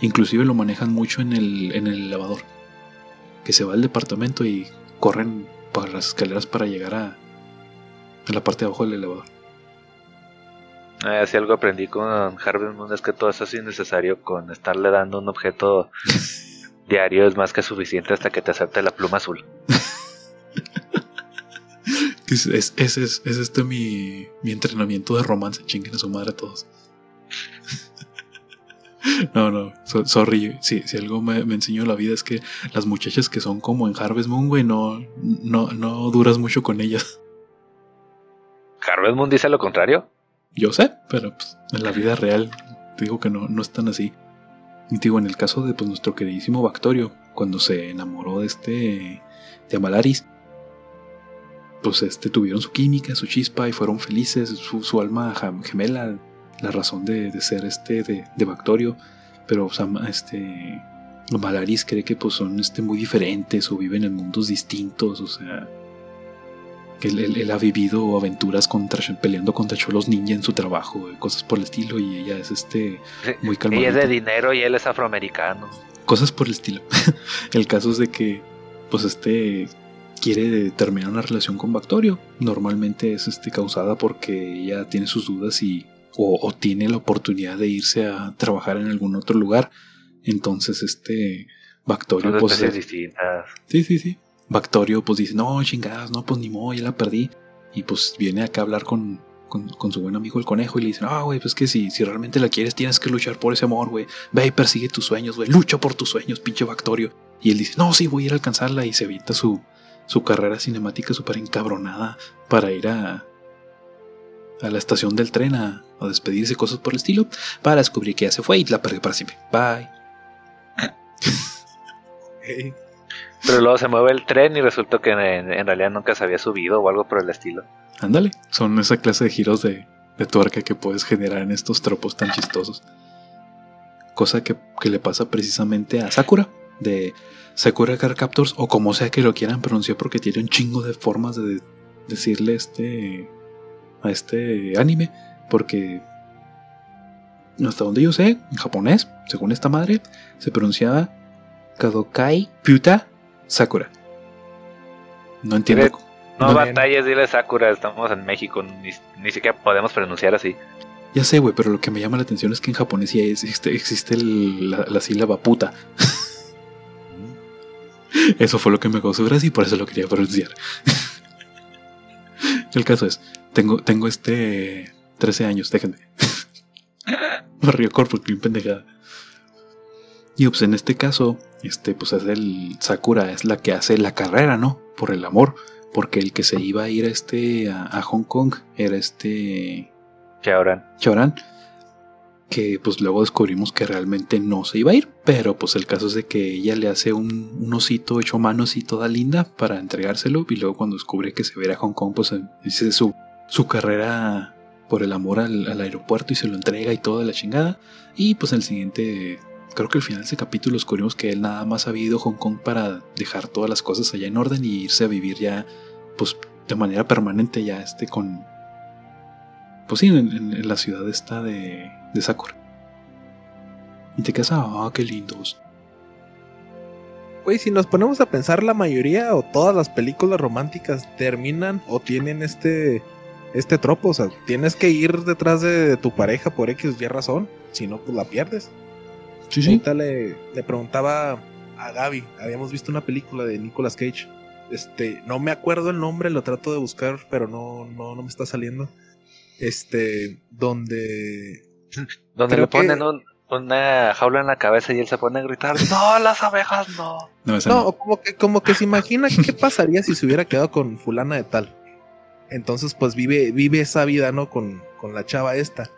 Inclusive lo manejan mucho en el, en el elevador. Que se va al departamento y corren por las escaleras para llegar a, a la parte de abajo del elevador. Eh, si algo aprendí con Harvey Moon es que todo eso es innecesario con estarle dando un objeto diario es más que suficiente hasta que te acepte la pluma azul. Es, es, ese es, es este mi, mi entrenamiento de romance, chinguen a su madre a todos. No, no, so- sorry. Si, si algo me, me enseñó la vida es que las muchachas que son como en Harvest Moon, güey, no, no, no duras mucho con ellas. Harvest Moon dice lo contrario. Yo sé, pero pues, en la vida real te digo que no, no es tan así. Y te digo, en el caso de pues, nuestro queridísimo Bactorio, cuando se enamoró de este de Amalaris, pues este tuvieron su química, su chispa y fueron felices, su, su alma gemela, la razón de, de ser este de, de Bactorio. Pero o sea, este Amalaris cree que pues son este muy diferentes o viven en mundos distintos, o sea, que él, él- él ha vivido aventuras contra peleando contra cholos ninja en su trabajo, eh, cosas por el estilo, y ella es este muy Ella es de dinero y él es afroamericano. Cosas por el estilo. el caso es de que, pues este quiere terminar una relación con Bactorio. Normalmente es este causada porque ella tiene sus dudas y o, o tiene la oportunidad de irse a trabajar en algún otro lugar. Entonces este Bactorio Son pues eh, distintas. Sí, sí, sí. Bactorio pues dice, no, chingadas, no, pues ni modo, ya la perdí. Y pues viene acá a hablar con, con, con su buen amigo el conejo y le dice, ah, güey, pues que si, si realmente la quieres tienes que luchar por ese amor, güey. Ve y persigue tus sueños, güey. Lucha por tus sueños, pinche Bactorio. Y él dice, no, sí, voy a ir a alcanzarla. Y se evita su, su carrera cinemática súper encabronada para ir a, a la estación del tren a, a despedirse, cosas por el estilo, para descubrir que ya se fue y la perdió para siempre. Bye. Pero luego se mueve el tren y resulta que en, en realidad nunca se había subido o algo por el estilo. Ándale, son esa clase de giros de, de tuerca que puedes generar en estos tropos tan chistosos. Cosa que, que le pasa precisamente a Sakura, de Sakura Card Captors, o como sea que lo quieran pronunciar, porque tiene un chingo de formas de decirle este a este anime, porque hasta donde yo sé, en japonés, según esta madre, se pronunciaba Kadokai Pyuta Sakura. No entiendo. No Muy batalles, dile Sakura, estamos en México, ni, ni siquiera podemos pronunciar así. Ya sé, güey, pero lo que me llama la atención es que en japonés sí existe, existe el- la, la sílaba puta. Eso fue lo que me causó gracia y por eso lo quería pronunciar. El caso es, tengo, tengo este 13 años, déjenme. Me río corpo, bien pendejada. Y pues en este caso, este, pues es el Sakura, es la que hace la carrera, ¿no? Por el amor. Porque el que se iba a ir a este a, a Hong Kong era este Que ahora. Choran, que pues luego descubrimos que realmente no se iba a ir, pero pues el caso es de que ella le hace un, un osito hecho a mano así toda linda para entregárselo y luego cuando descubre que se va a ir a Hong Kong pues dice su, su carrera por el amor al, aeropuerto y se lo entrega y toda la chingada y pues en el siguiente creo que al final de ese capítulo descubrimos que él nada más había ido a Hong Kong para dejar todas las cosas allá en orden y irse a vivir ya pues de manera permanente ya este con pues sí, en la ciudad esta de, de Sakura. Y te quedas, ah, qué lindos. Güey, si nos ponemos a pensar, la mayoría o todas las películas románticas terminan o tienen este este tropo. O sea, tienes que ir detrás de tu pareja por X o Y razón. Si no, pues la pierdes. Sí, sí. Ahorita le, le preguntaba a Gaby, habíamos visto una película de Nicolas Cage. Este, no me acuerdo el nombre, lo trato de buscar, pero no, no, no me está saliendo. Este, donde. Donde le ponen que- un- una jaula en la cabeza y él se pone a gritar, no, las abejas no. No, No, como que, como que se imagina qué pasaría si se hubiera quedado con fulana de tal. Entonces, pues vive, vive esa vida, ¿no? Con, con la chava esta.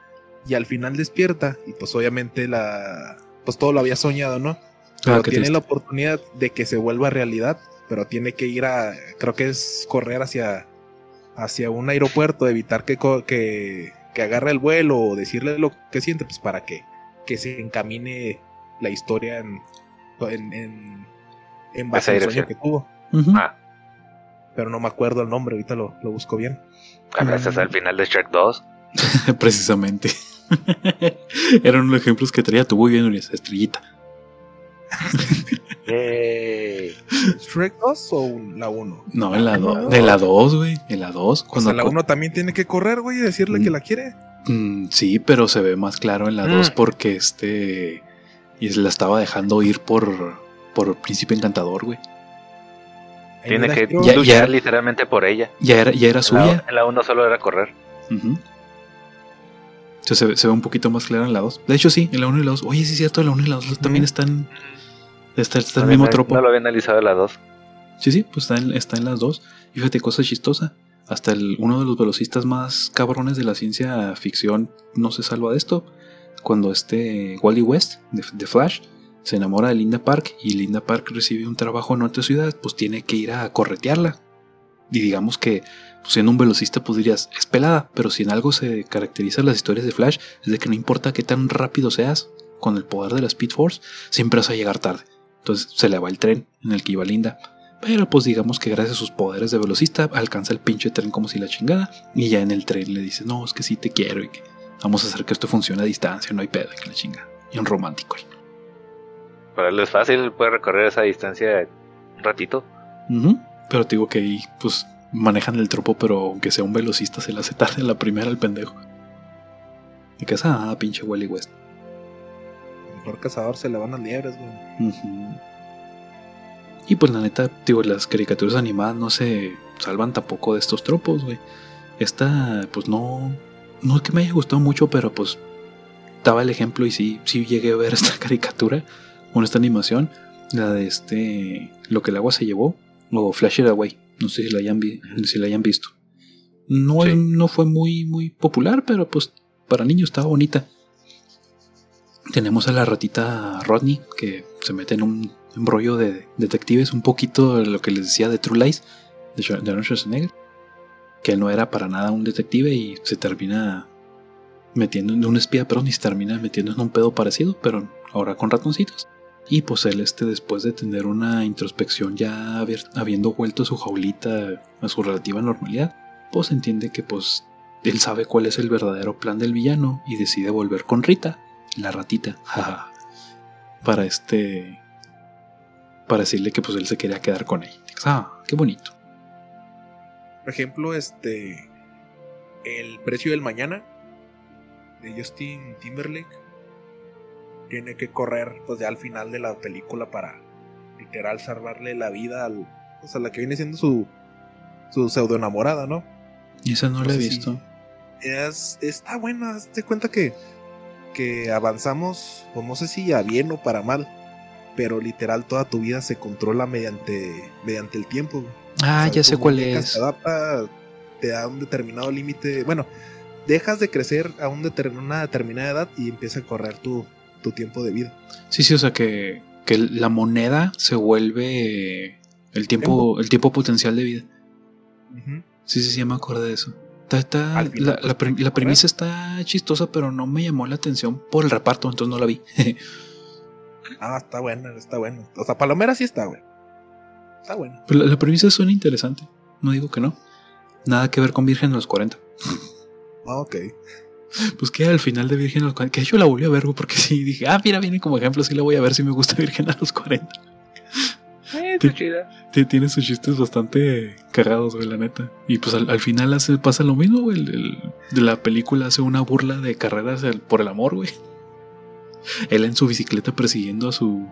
Y al final despierta. Y pues obviamente la. Pues todo lo había soñado, ¿no? Pero Ah, qué tiene triste. la oportunidad de que se vuelva realidad. Pero tiene que ir a. Creo que es correr hacia. hacia un aeropuerto, evitar que, co- que, que agarre el vuelo o decirle lo que siente, pues para que, que se encamine la historia en, en, en, en base al sueño que tuvo. Ah, Pero no me acuerdo el nombre, ahorita lo, lo busco bien. gracias al final de Shrek 2. Precisamente. Eran los ejemplos que traía tu muy bien esa estrellita. ¿Shrek 2 o la 1? No, en la No. 2. De la 2, güey. En la 2. O Cuando sea, la 1 también tiene que correr, güey, y decirle Mm. que la quiere. Mm, sí, pero se ve más claro en la 2 Mm. porque este. Y la estaba dejando ir por. Por Príncipe Encantador, güey. Tiene la que. Ya- luchar ya- literalmente por ella. Ya era, ya era En la, suya. en la 1 solo era correr. Ujú. se, ve, se ve un poquito más clara en la 2. De hecho, sí, en la 1 y la 2. Oye, sí es cierto, la 1 y la 2 también están. Está, está el mismo tropo. No lo había analizado la 2. Sí, sí, pues está en, está en las dos. Y fíjate, cosa chistosa. Hasta el, uno de los velocistas más cabrones de la ciencia ficción no se salva de esto. Cuando este Wally West, de, de Flash, se enamora de Linda Park y Linda Park recibe un trabajo en otra ciudad, pues tiene que ir a corretearla. Y digamos que pues, siendo un velocista, pues dirías, es pelada, pero si en algo se caracterizan las historias de Flash, es de que no importa qué tan rápido seas, con el poder de la Speed Force, siempre vas a llegar tarde. Entonces se le va el tren en el que iba Linda. Pero pues digamos que gracias a sus poderes de velocista alcanza el pinche tren como si la chingada. Y ya en el tren le dice, no, es que sí te quiero y que vamos a hacer que esto funcione a distancia, no hay pedo, y que la chinga. Y un romántico. Para él es fácil, puede recorrer esa distancia un ratito. Pero te digo que ahí pues manejan el tropo, pero aunque sea un velocista se le hace tarde a la primera al pendejo. Y que es, ah, pinche Wally West. Mejor cazador se le van las liebres, güey. Y pues la neta, digo, las caricaturas animadas no se salvan tampoco de estos tropos, güey. Esta, pues no, no es que me haya gustado mucho, pero pues daba el ejemplo y sí, sí llegué a ver esta caricatura, bueno, esta animación, la de este, lo que el agua se llevó, o Flash It Away, no sé si la hayan, vi- si la hayan visto. No, Sí. no fue muy, muy popular, pero pues para niños estaba bonita. Tenemos a la ratita Rodney, que se mete en un embrollo de detectives, un poquito de lo que les decía de True Lies, de Arnold Schwarzenegger, que no era para nada un detective y se termina metiendo en un espía, perdón, y se termina metiendo en un pedo parecido, pero ahora con ratoncitos. Y pues él, este, después de tener una introspección ya habiendo vuelto su jaulita a su relativa normalidad, pues entiende que pues él sabe cuál es el verdadero plan del villano y decide volver con Rita, la ratita, jaja, para este, para decirle que pues él se quería quedar con ella. Ah, qué bonito. Por ejemplo, este. El precio del mañana de Justin Timberlake tiene que correr pues ya al final de la película para literal salvarle la vida al, pues, a la que viene siendo su su pseudo enamorada, ¿no? Y esa no, la he visto. Es, está buena, te cuenta que que avanzamos, pues no sé si a bien o para mal, pero literal toda tu vida se controla mediante mediante el tiempo. Ah, ya sé cuál es. Adapta, te da un determinado límite. Bueno, dejas de crecer a un deter- una determinada edad y empieza a correr tu, tu tiempo de vida. Sí, sí, o sea que, que la moneda se vuelve el tiempo, el tiempo potencial de vida. Sí, sí, sí, me acuerdo de eso. Está- está- Al final, la, la pre- la premisa está chistosa, pero no me llamó la atención por el reparto, entonces no la vi. Ah, está buena, está buena. O sea, Palomera sí está, güey. Está buena. Pero la, premisa suena interesante, no digo que no. Nada que ver con Virgen los 40. Ah, ok. Pues que al final de Virgen a los 40, que yo la volví a ver, güey, porque sí, dije, ah, mira, viene como ejemplo, sí la voy a ver si me gusta Virgen a los 40. Eh, está chida. Ti- Tiene sus chistes bastante cagados, güey, la neta. Y pues al, al final hace, pasa lo mismo, güey. el- el- de la película hace una burla de carreras el- por el amor, güey. Él en su bicicleta persiguiendo a su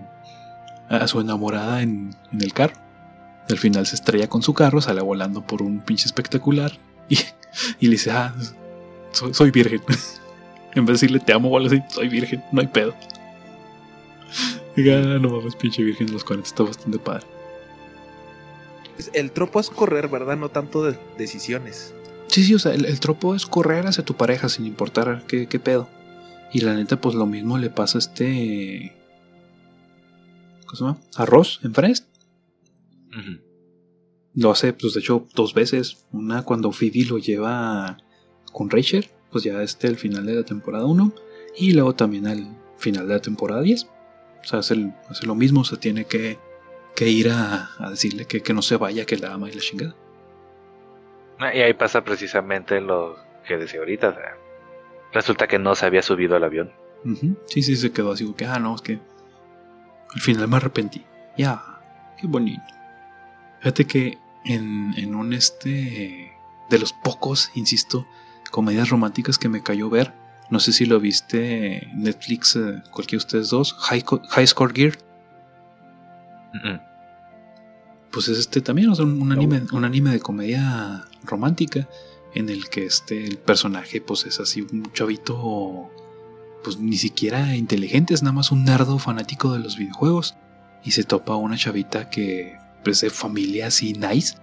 a su enamorada en, en el carro. Al final se estrella con su carro, sale volando por un pinche espectacular y, y le dice, ah, soy, soy virgen. en vez de decirle te amo o algo así, soy virgen, no hay pedo. Diga, "Ah, no mames, pinche virgen de los 40, está bastante padre. El tropo es correr, ¿verdad? No tanto de decisiones. Sí, sí, o sea, el, el tropo es correr hacia tu pareja sin importar qué, qué pedo. Y la neta, pues lo mismo le pasa a este. ¿Cómo se llama? Arroz en. Ujú. Lo hace, pues de hecho, dos veces. Una cuando Phoebe lo lleva con Rachel, pues ya este al final de la temporada 1. Y luego también al final de la temporada 10. O sea, hace, el- hace lo mismo, o sea, tiene que, que ir a, a decirle que, que no se vaya, que la ama y la chingada. Ah, Y ahí pasa precisamente lo que decía ahorita. o sea, resulta que no se había subido al avión. Sí, sí, se quedó así que, ah, no, es que al final me arrepentí. Ya, qué bonito. Fíjate que en, en un este, de los pocos, insisto, comedias románticas que me cayó ver, no sé si lo viste en Netflix, eh, cualquiera de ustedes dos, High, High Score Gear, pues es este también, o sea, un, anime, un anime de comedia romántica, en el que este el personaje pues es así un chavito pues ni siquiera inteligente, es nada más un nardo fanático de los videojuegos. Y se topa una chavita que pues de familia así nice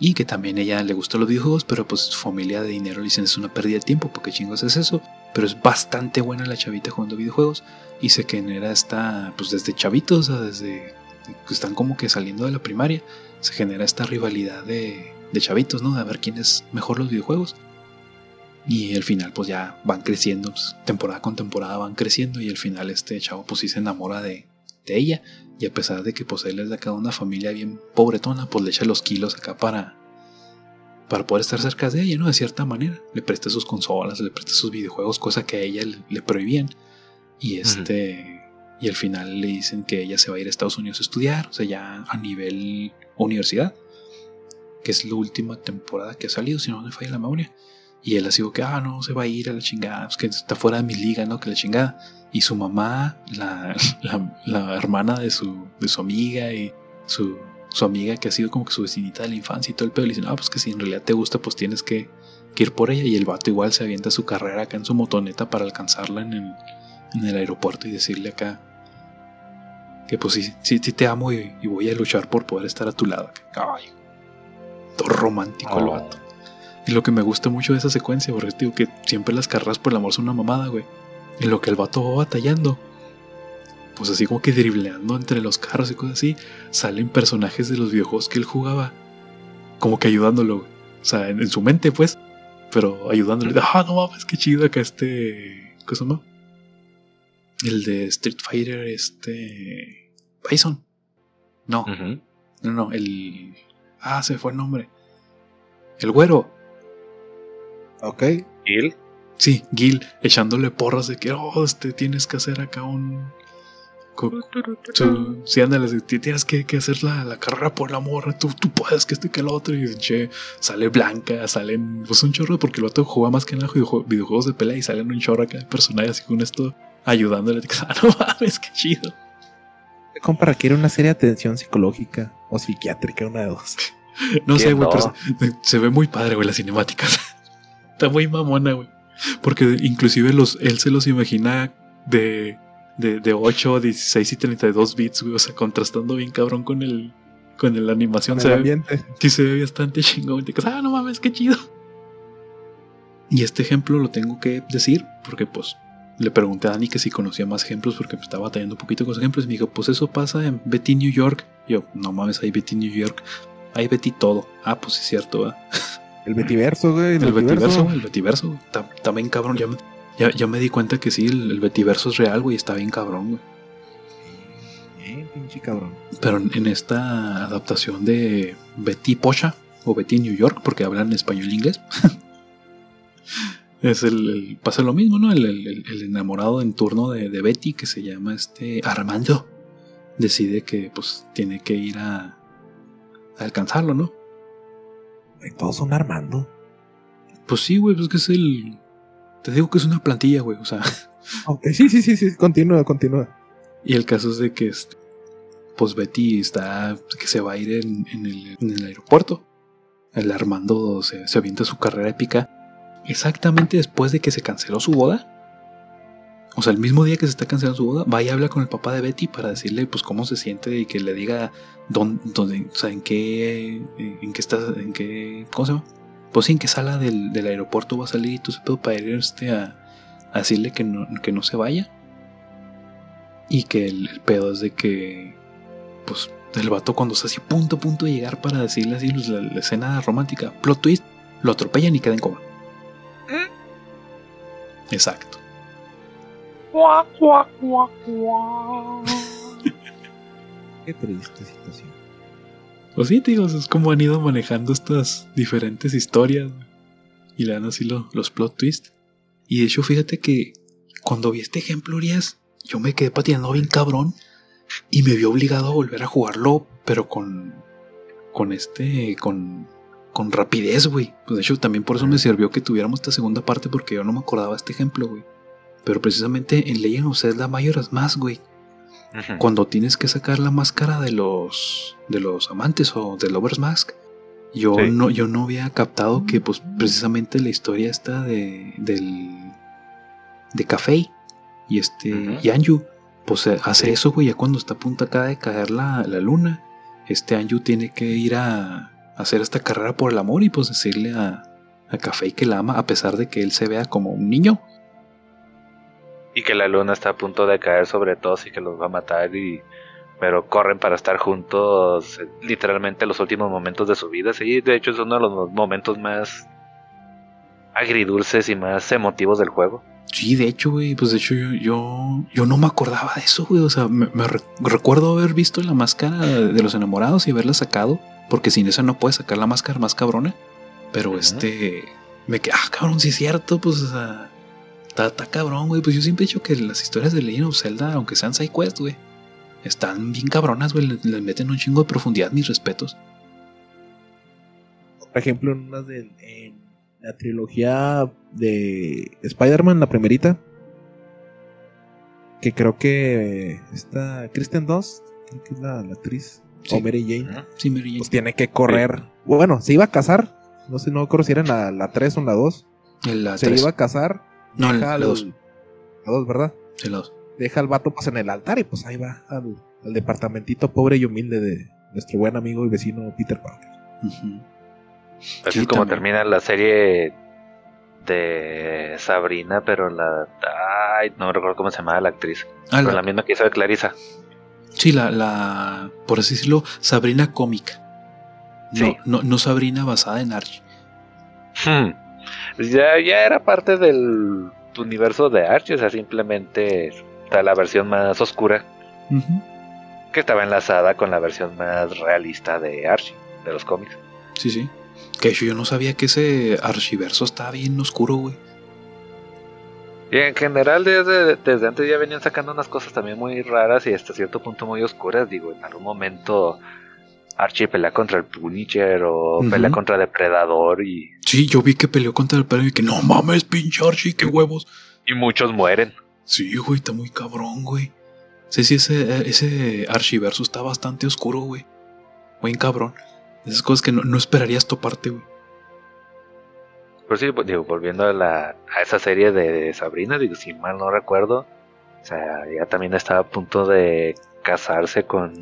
y que también ella le gusta los videojuegos, pero pues su familia de dinero le dicen es una pérdida de tiempo, porque chingos es eso, pero es bastante buena la chavita jugando videojuegos y se genera esta, pues desde chavitos, o desde que están como que saliendo de la primaria, se genera esta rivalidad de, de chavitos, ¿no? De ver quién es mejor los videojuegos. Y al final pues ya van creciendo, pues, temporada con temporada van creciendo y al final este chavo pues sí se enamora de, de ella y a pesar de que pues él es de acá una familia bien pobretona, pues le echa los kilos acá para, para poder estar cerca de ella, ¿no? De cierta manera. Le presta sus consolas, le presta sus videojuegos, cosa que a ella le, prohibían. Y este. Y al final le dicen que ella se va a ir a Estados Unidos a estudiar, o sea, ya a nivel universidad, que es la última temporada que ha salido, si no me falla la memoria. Y él así que, ah, no, se va a ir a la chingada, es que está fuera de mi liga, ¿no? Que la chingada. Y su mamá, la, la, hermana de su, de su amiga y su, su, amiga que ha sido como que su vecinita de la infancia y todo el pedo, le dicen, ah, pues que si en realidad te gusta, pues tienes que, ir por ella. Y el vato igual se avienta su carrera acá en su motoneta para alcanzarla en el, en el aeropuerto y decirle acá que pues sí, sí, sí te amo y, voy a luchar por poder estar a tu lado. Ay, todo romántico el oh. vato. Y lo que me gusta mucho de esa secuencia, porque digo que siempre las carreras por el amor son una mamada, güey. En lo que el vato va batallando, pues así como que dribleando entre los carros y cosas así, salen personajes de los videojuegos que él jugaba, como que ayudándolo, güey. O sea, en, su mente, pues, pero ayudándole. Ah, no mames, qué chido acá este. ¿Qué se llama? El de Street Fighter, este. Bison. No. No, no, el. Ah, se fue el nombre. El güero. Ok. Gil. Sí, Gil echándole porras de que, oh, este, tienes que hacer acá un. sí, ándale, tienes que, hacer la, carrera por la morra, tú, tú puedes que este que el otro. Y che, sale Blanca, salen pues un chorro, porque el otro juega más que nada videojuegos de pelea y salen un chorro acá de personajes así con esto ayudándole. Ah, no mames, qué chido. Compara, quiere una serie de atención psicológica o psiquiátrica, una de dos. no sé, güey, pero se, ve muy padre, güey, las cinemáticas. Está muy mamona, güey. Porque inclusive los, él se los imagina de, de, de 8, 16 y 32 bits, güey. O sea, contrastando bien cabrón con el con la animación. se ambiente. sí, se ve bastante chingón. ah, no mames, qué chido. Y este ejemplo lo tengo que decir porque pues le pregunté a Dani que si conocía más ejemplos porque me estaba batallando un poquito con los ejemplos. Y me dijo, pues eso pasa en Betty New York. yo, no mames, hay Betty New York. Hay Betty todo. Ah, pues es cierto, ¿verdad? El Betiverso, güey. El, Betiverso, el Betiverso. Está, bien cabrón. Ya, ya, me di cuenta que sí, el, el Betiverso es real, güey. Está bien cabrón, güey. Bien, pinche cabrón. Pero en esta adaptación de Betty Pocha o Betty New York, porque hablan español e inglés. es el, pasa lo mismo, ¿no? El, enamorado en turno de, de, Betty, que se llama este Armando, decide que pues tiene que ir a, a alcanzarlo, ¿no? Todos son Armando. Pues sí, güey, pues que es el. Te digo que es una plantilla, güey, o sea. sí, sí, sí, sí, continúa, continúa. Y el caso es de que, este, pues Betty está, que se va a ir en, el, aeropuerto. El Armando se, se avienta su carrera épica exactamente después de que se canceló su boda. O sea, el mismo día que se está cancelando su boda, va y habla con el papá de Betty para decirle, pues, cómo se siente y que le diga dónde, o sea, en qué, en qué está, en qué, ¿cómo se llama? Pues sí, en qué sala del, aeropuerto va a salir y todo ese pedo para ir este a, decirle que no, que no se vaya. Y que el, pedo es de que, pues, el vato cuando está así punto a punto de llegar para decirle así la, la escena romántica, plot twist, lo atropellan y queda en coma. ¿Mm? Exacto. Qué triste situación. Pues sí, tío, es como han ido manejando estas diferentes historias y le dan así los plot twists. Y de hecho, fíjate que cuando vi este ejemplo, Urias, yo me quedé pateando bien cabrón y me vi obligado a volver a jugarlo, pero con. con este. con. con rapidez, güey. Pues de hecho, también por eso me sirvió que tuviéramos esta segunda parte, porque yo no me acordaba este ejemplo, güey. Pero precisamente en Legend of Zelda Majora's Mask, güey, cuando tienes que sacar la máscara de los de los amantes o de Lover's Mask, Yo, Sí. no, yo no había captado que pues precisamente la historia está de, del, de Café y este y Anju, pues eh, hace Sí. eso, güey, ya cuando está a punto acá de caer la, la luna, este Anju tiene que ir a, a hacer esta carrera por el amor y pues decirle a, a Café que la ama a pesar de que él se vea como un niño. Y que la luna está a punto de caer sobre todos y que los va a matar y pero corren para estar juntos eh, literalmente los últimos momentos de su vida. Sí, de hecho es uno de los momentos más agridulces y más emotivos del juego. Sí, de hecho, güey, pues de hecho yo, yo, yo no me acordaba de eso, güey. O sea, me, me re- recuerdo haber visto la máscara de los enamorados y haberla sacado, porque sin esa no puedes sacar la máscara más cabrona. Pero este, me quedé, ah, cabrón, sí es cierto, pues, o sea, está, está cabrón, güey. Pues yo siempre he dicho que las historias de Legend of Zelda, aunque sean side quest, güey, están bien cabronas, güey. Le, le meten un chingo de profundidad, mis respetos. Por ejemplo, en unas de en la trilogía de Spider-Man, la primerita. Que creo que esta Kristen Dunst, creo que es la, la actriz, Sí. o Mary Jane, Sí, Mary Jane. pues tiene que correr. Bueno, se iba a casar. No sé, no creo si era en la, la 3 o en la 2. En la se iba a casar. No, deja la al- dos. La 2, ¿verdad? En la dos. Deja al vato pues en el altar y pues ahí va al, al departamentito pobre y humilde de nuestro buen amigo y vecino Peter Parker. Así Sí, es como también. termina la serie de Sabrina, pero la ay, no recuerdo cómo se llamaba la actriz, Ah, pero la- la misma que hizo de Clarisa. Sí, la, la, por así decirlo, Sabrina cómica. No, Sí. no, no Sabrina basada en Archie. Hmm. Ya, ya era parte del universo de Archie, o sea, simplemente está la versión más oscura que estaba enlazada con la versión más realista de Archie, de los cómics. Sí, sí. Que yo no sabía que ese archiverso estaba bien oscuro, güey. Y en general desde, desde antes ya venían sacando unas cosas también muy raras y hasta cierto punto muy oscuras. Digo, en algún momento Archie pelea contra el Punisher o Ujú. pelea contra Depredador y, Sí, yo vi que peleó contra el perro y que no mames, pinche Archie, qué huevos. y muchos mueren. Sí, güey, está muy cabrón, güey. Sí, sí, ese, ese archiverso está bastante oscuro, güey. Buen cabrón. Esas cosas que no, no esperarías toparte, güey. Pero sí, pues, digo, volviendo a, la, a esa serie de Sabrina, digo, si mal no recuerdo, o sea, ella también estaba a punto de casarse con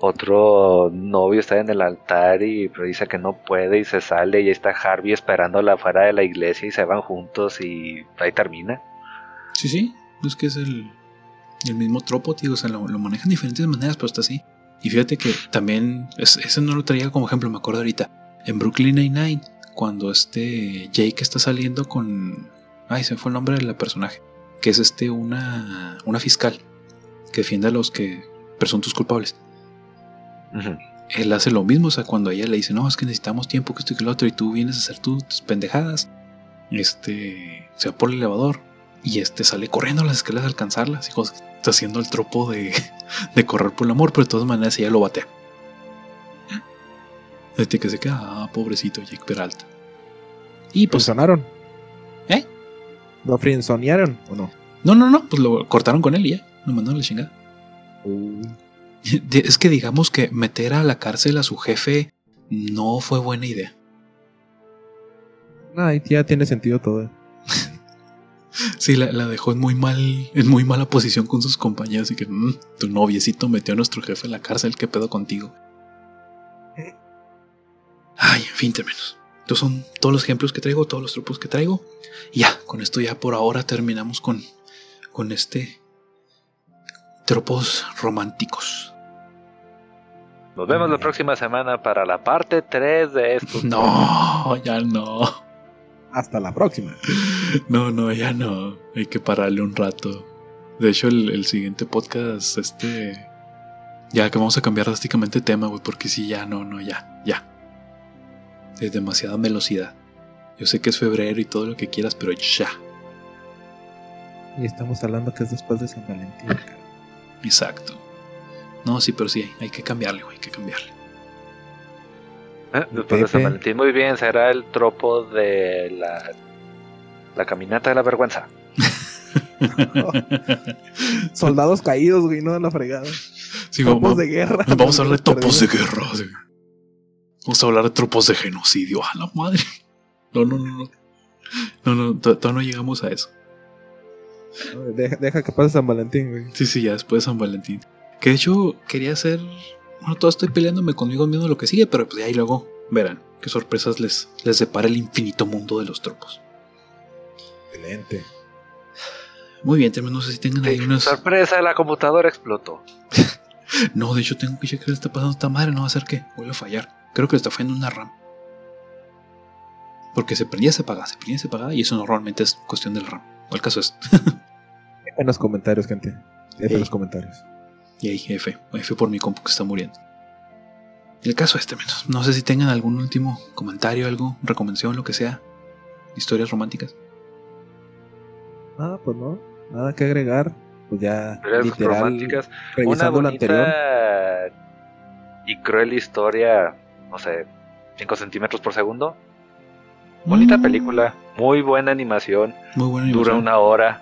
otro novio, está en el altar y dice que no puede y se sale y ahí está Harvey esperándola afuera de la iglesia y se van juntos y ahí termina. Sí, sí, es que es el, el mismo tropo, tío. O sea, lo, lo manejan de diferentes maneras, pero está así. Y fíjate que también, es- ese no lo traía como ejemplo, me acuerdo ahorita. En Brooklyn Nine-Nine, cuando este Jake está saliendo con. Ay, se me fue el nombre del personaje. Que es este, una, una fiscal que defiende a los que presuntos culpables. Él hace lo mismo, o sea, cuando ella le dice, no, es que necesitamos tiempo, que esto y que lo otro, y tú vienes a hacer tú- tus pendejadas, este, se va por el elevador, y este sale corriendo a las escaleras a alcanzarla, así como que está haciendo el tropo de, de correr por el amor, pero de todas maneras ella lo batea. Este que se queda, ah, pobrecito Jake Peralta. Y Pues sonaron. ¿Eh? ¿Lo friendzonearon o no? no, no, no, pues lo cortaron con él y ya, lo mandaron a la chingada. De- Es que digamos que meter a la cárcel a su jefe no fue buena idea. Ahí ya tiene sentido todo. Sí, la, la dejó en muy mal, en muy mala posición con sus compañeros y que "Mm, tu noviecito metió a nuestro jefe en la cárcel, ¿qué pedo contigo? Ay, en fin, términos. Estos son todos los ejemplos que traigo, todos los tropos que traigo. Y ya, con esto ya por ahora terminamos con, con este tropos románticos. Nos vemos la próxima semana para la parte 3 de esto. No, ya no. Hasta la próxima. No, no, ya no. Hay que pararle un rato. De hecho, el, el siguiente podcast, este. Ya que vamos a cambiar drásticamente de tema, güey, porque sí, ya, no, no, ya, ya. Es demasiada velocidad. Yo sé que es febrero y todo lo que quieras, pero ya. Y estamos hablando que es después de San Valentín. cara. Exacto. No, sí, pero sí, hay que cambiarle, güey, hay que cambiarle. Después de San. Valentín, muy bien, será el tropo de la, la caminata de la vergüenza. Soldados caídos, güey, no de la fregada. Sí, Topos vamos, de guerra. vamos a hablar de topos de guerra. sí. Vamos a hablar de tropos de genocidio. A la madre. No, no, no, no. No, no, to- todavía no llegamos a eso. Deja, deja que pase San Valentín, güey. Sí, sí, ya después de San Valentín. Que de hecho quería hacer. Bueno, todo estoy peleándome conmigo mismo lo que sigue, pero pues ya ahí luego verán qué sorpresas les, les depara el infinito mundo de los tropos. Excelente. Muy bien, también no sé si tengan ahí unas. Sorpresa, la computadora explotó. No, de hecho tengo que checar qué le está pasando a esta madre, no va a ser que vuelve a fallar. Creo que le está fallando una RAM. Porque se prendía, se apagaba, se prendía, se apagaba, y eso normalmente es cuestión del RAM. O el caso es. En los comentarios, gente. En los comentarios. Y ahí, F. F por mi compu que está muriendo. El caso este, menos. No sé si tengan algún último comentario, algo, recomendación, lo que sea. Historias románticas. Nada, pues no. Nada que agregar. Pues ya, Historias literal, románticas. Una revisando lo anterior. bonita y cruel historia, no sé, 5 centímetros por segundo. Bonita Mm, película, muy buena animación, Muy buena dura animación. una hora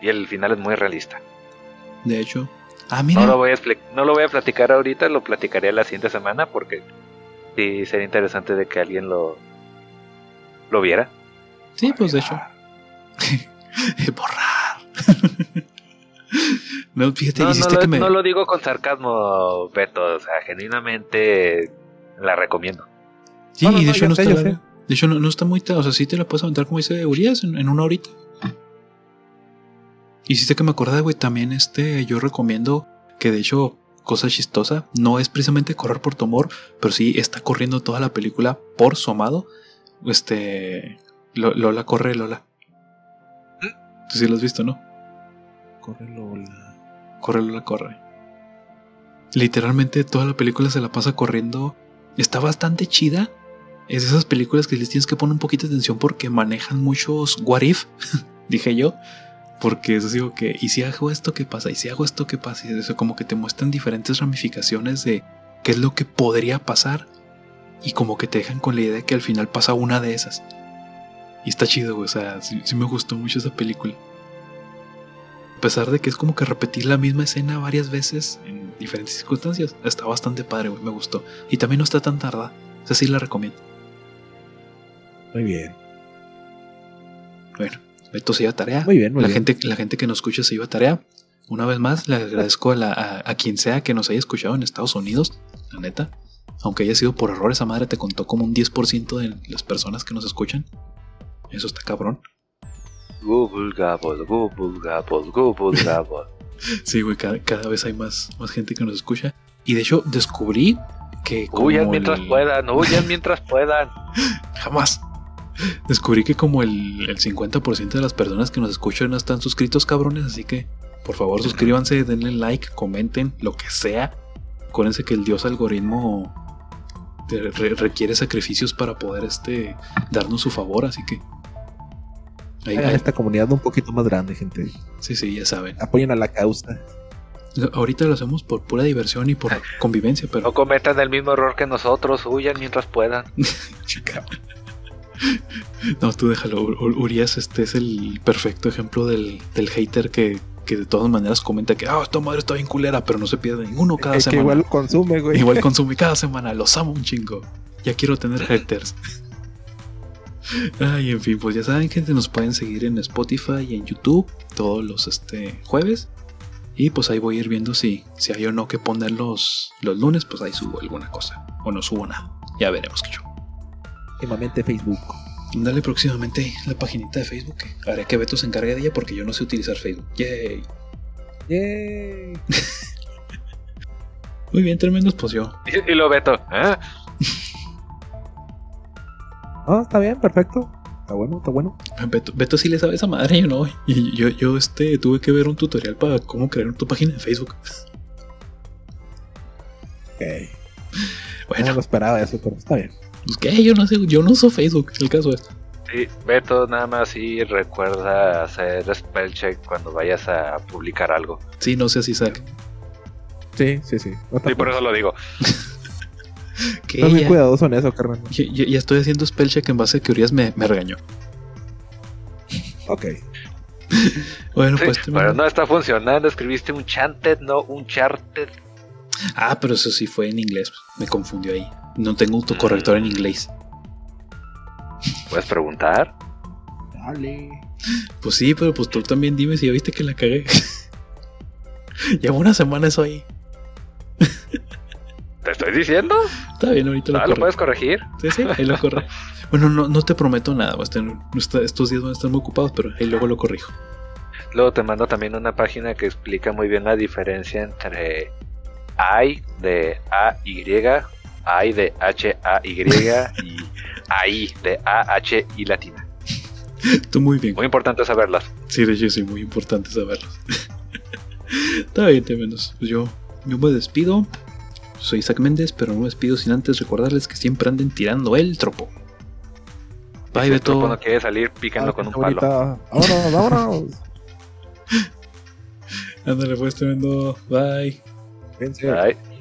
y el final es muy realista. De hecho. Ah, mira. No lo, voy a no lo voy a platicar ahorita, lo platicaré la siguiente semana porque sí sería interesante de que alguien lo, lo viera. Sí, pues de hecho. Borrar. no, fíjate, No, no, hiciste lo, que me. no lo digo con sarcasmo, Beto, o sea, genuinamente la recomiendo. Sí, No, no, y de no, hecho no sé, está. De hecho, no, no está muy. O sea, sí te la puedes aventar como dice Urias en, en una horita. Hiciste que me acordé, güey. También este, yo recomiendo que de hecho, cosa chistosa, no es precisamente correr por tu amor, pero sí está corriendo toda la película por su amado. Este. Lo- Lola corre, Lola. Tú sí lo has visto, ¿no? Corre Lola. Corre, Lola, corre. Literalmente toda la película se la pasa corriendo. Está bastante chida. Es de esas películas que les tienes que poner un poquito de atención porque manejan muchos what if, dije yo. Porque eso digo que, ¿y si hago esto qué pasa? ¿Y si hago esto qué pasa? Y eso como que te muestran diferentes ramificaciones de qué es lo que podría pasar. Y como que te dejan con la idea de que al final pasa una de esas. Y está chido. O sea, sí, sí me gustó mucho esa película. A pesar de que es como que repetir la misma escena varias veces en diferentes circunstancias, está bastante padre, güey, me gustó. Y también no está tan tarda, o sea, sí la recomiendo. Muy bien. Bueno, Beto se iba a tarea. Muy bien, muy la, bien. Gente, la gente que nos escucha se iba a tarea. Una vez más, le agradezco a, la- a- a quien sea que nos haya escuchado en Estados Unidos, la neta. Aunque haya sido por error, esa madre te contó como un 10% de las personas que nos escuchan. Eso está cabrón. Google Gabble, Google Gabble, Google Gabble. Sí, güey, cada, cada vez hay más, más gente que nos escucha. Y de hecho, descubrí que. Huyan mientras el- puedan, huyan mientras puedan. Jamás. Descubrí que como el, el 50% de las personas que nos escuchan no están suscritos, cabrones. Así que, por favor, suscríbanse, denle like, comenten, lo que sea. Acuérdense que el dios algoritmo re- requiere sacrificios para poder este darnos su favor. Así que. ahí- esta comunidad un poquito más grande, gente. sí, sí, ya saben. Apoyen a la causa. Ahorita lo hacemos por pura diversión y por convivencia, pero No cometan el mismo error que nosotros, huyan mientras puedan. No, tú déjalo. Urias este es el perfecto ejemplo del, del hater que, que de todas maneras comenta que ah, esta madre está bien culera, pero no se pierde ninguno cada Es que semana. igual Igual, lo consume, güey. consume cada semana, los amo un chingo. Ya quiero tener haters. Ay, en fin, pues ya saben, gente, nos pueden seguir en Spotify y en YouTube todos los este, jueves. Y pues ahí voy a ir viendo si, si hay o no que poner los, los lunes, pues ahí subo alguna cosa. O no subo nada. Ya veremos qué show. Próximamente Facebook. Dale próximamente la paginita de Facebook. Haré que Beto se encargue de ella porque yo no sé utilizar Facebook. Yay. Yay. Muy bien, tremendos, pues yo. Y, y lo Beto, ¿eh? Ah, está bien, perfecto. Está bueno, está bueno. Beto, Beto sí le sabe esa madre, yo no. Y yo, yo este, tuve que ver un tutorial para cómo crear tu página de Facebook. Ok. No Bueno, lo esperaba eso, pero está bien. Pues que yo no sé, yo no uso Facebook, el caso es. Sí, Beto, nada más sí recuerda hacer spell check cuando vayas a publicar algo. Sí, no sé si Isaac. Sí, sí, sí. No te Y por eso lo digo. Que Estás muy cuidadoso en eso, carnal. ya, estoy haciendo spell check en base a que Urias me, me regañó. Ok. Bueno, Sí, pues. pero no está funcionando. Escribiste un chanted, no un charted. Ah, pero eso sí fue en inglés. Me confundió ahí. No tengo autocorrector en inglés. ¿Puedes preguntar? Dale. Pues sí, pero pues tú también dime si ya viste que la cagué. Llevo una semana eso ahí. ¿Te estoy diciendo? Está bien, ahorita lo Ah, ¿Lo puedes corregir? Sí, sí, ahí lo corrijo. Bueno, no, no te prometo nada. estos días van a estar muy ocupados, pero ahí luego lo corrijo. Luego te mando también una página que explica muy bien la diferencia entre I de A-Y, I de H-A-Y y AI de A-H-I latina. Tú muy bien. Muy importante saberlas. Sí, de hecho sí, muy importante saberlo. Está bien, te menos. Pues yo, yo me despido. Soy Isaac Méndez, pero no me despido sin antes recordarles que siempre anden tirando el tropo. Bye, si el tropo Beto. no quiere salir, Ah, con un palo. Vámonos, vámonos. Ándale, pues tremendo. Bye. Bye.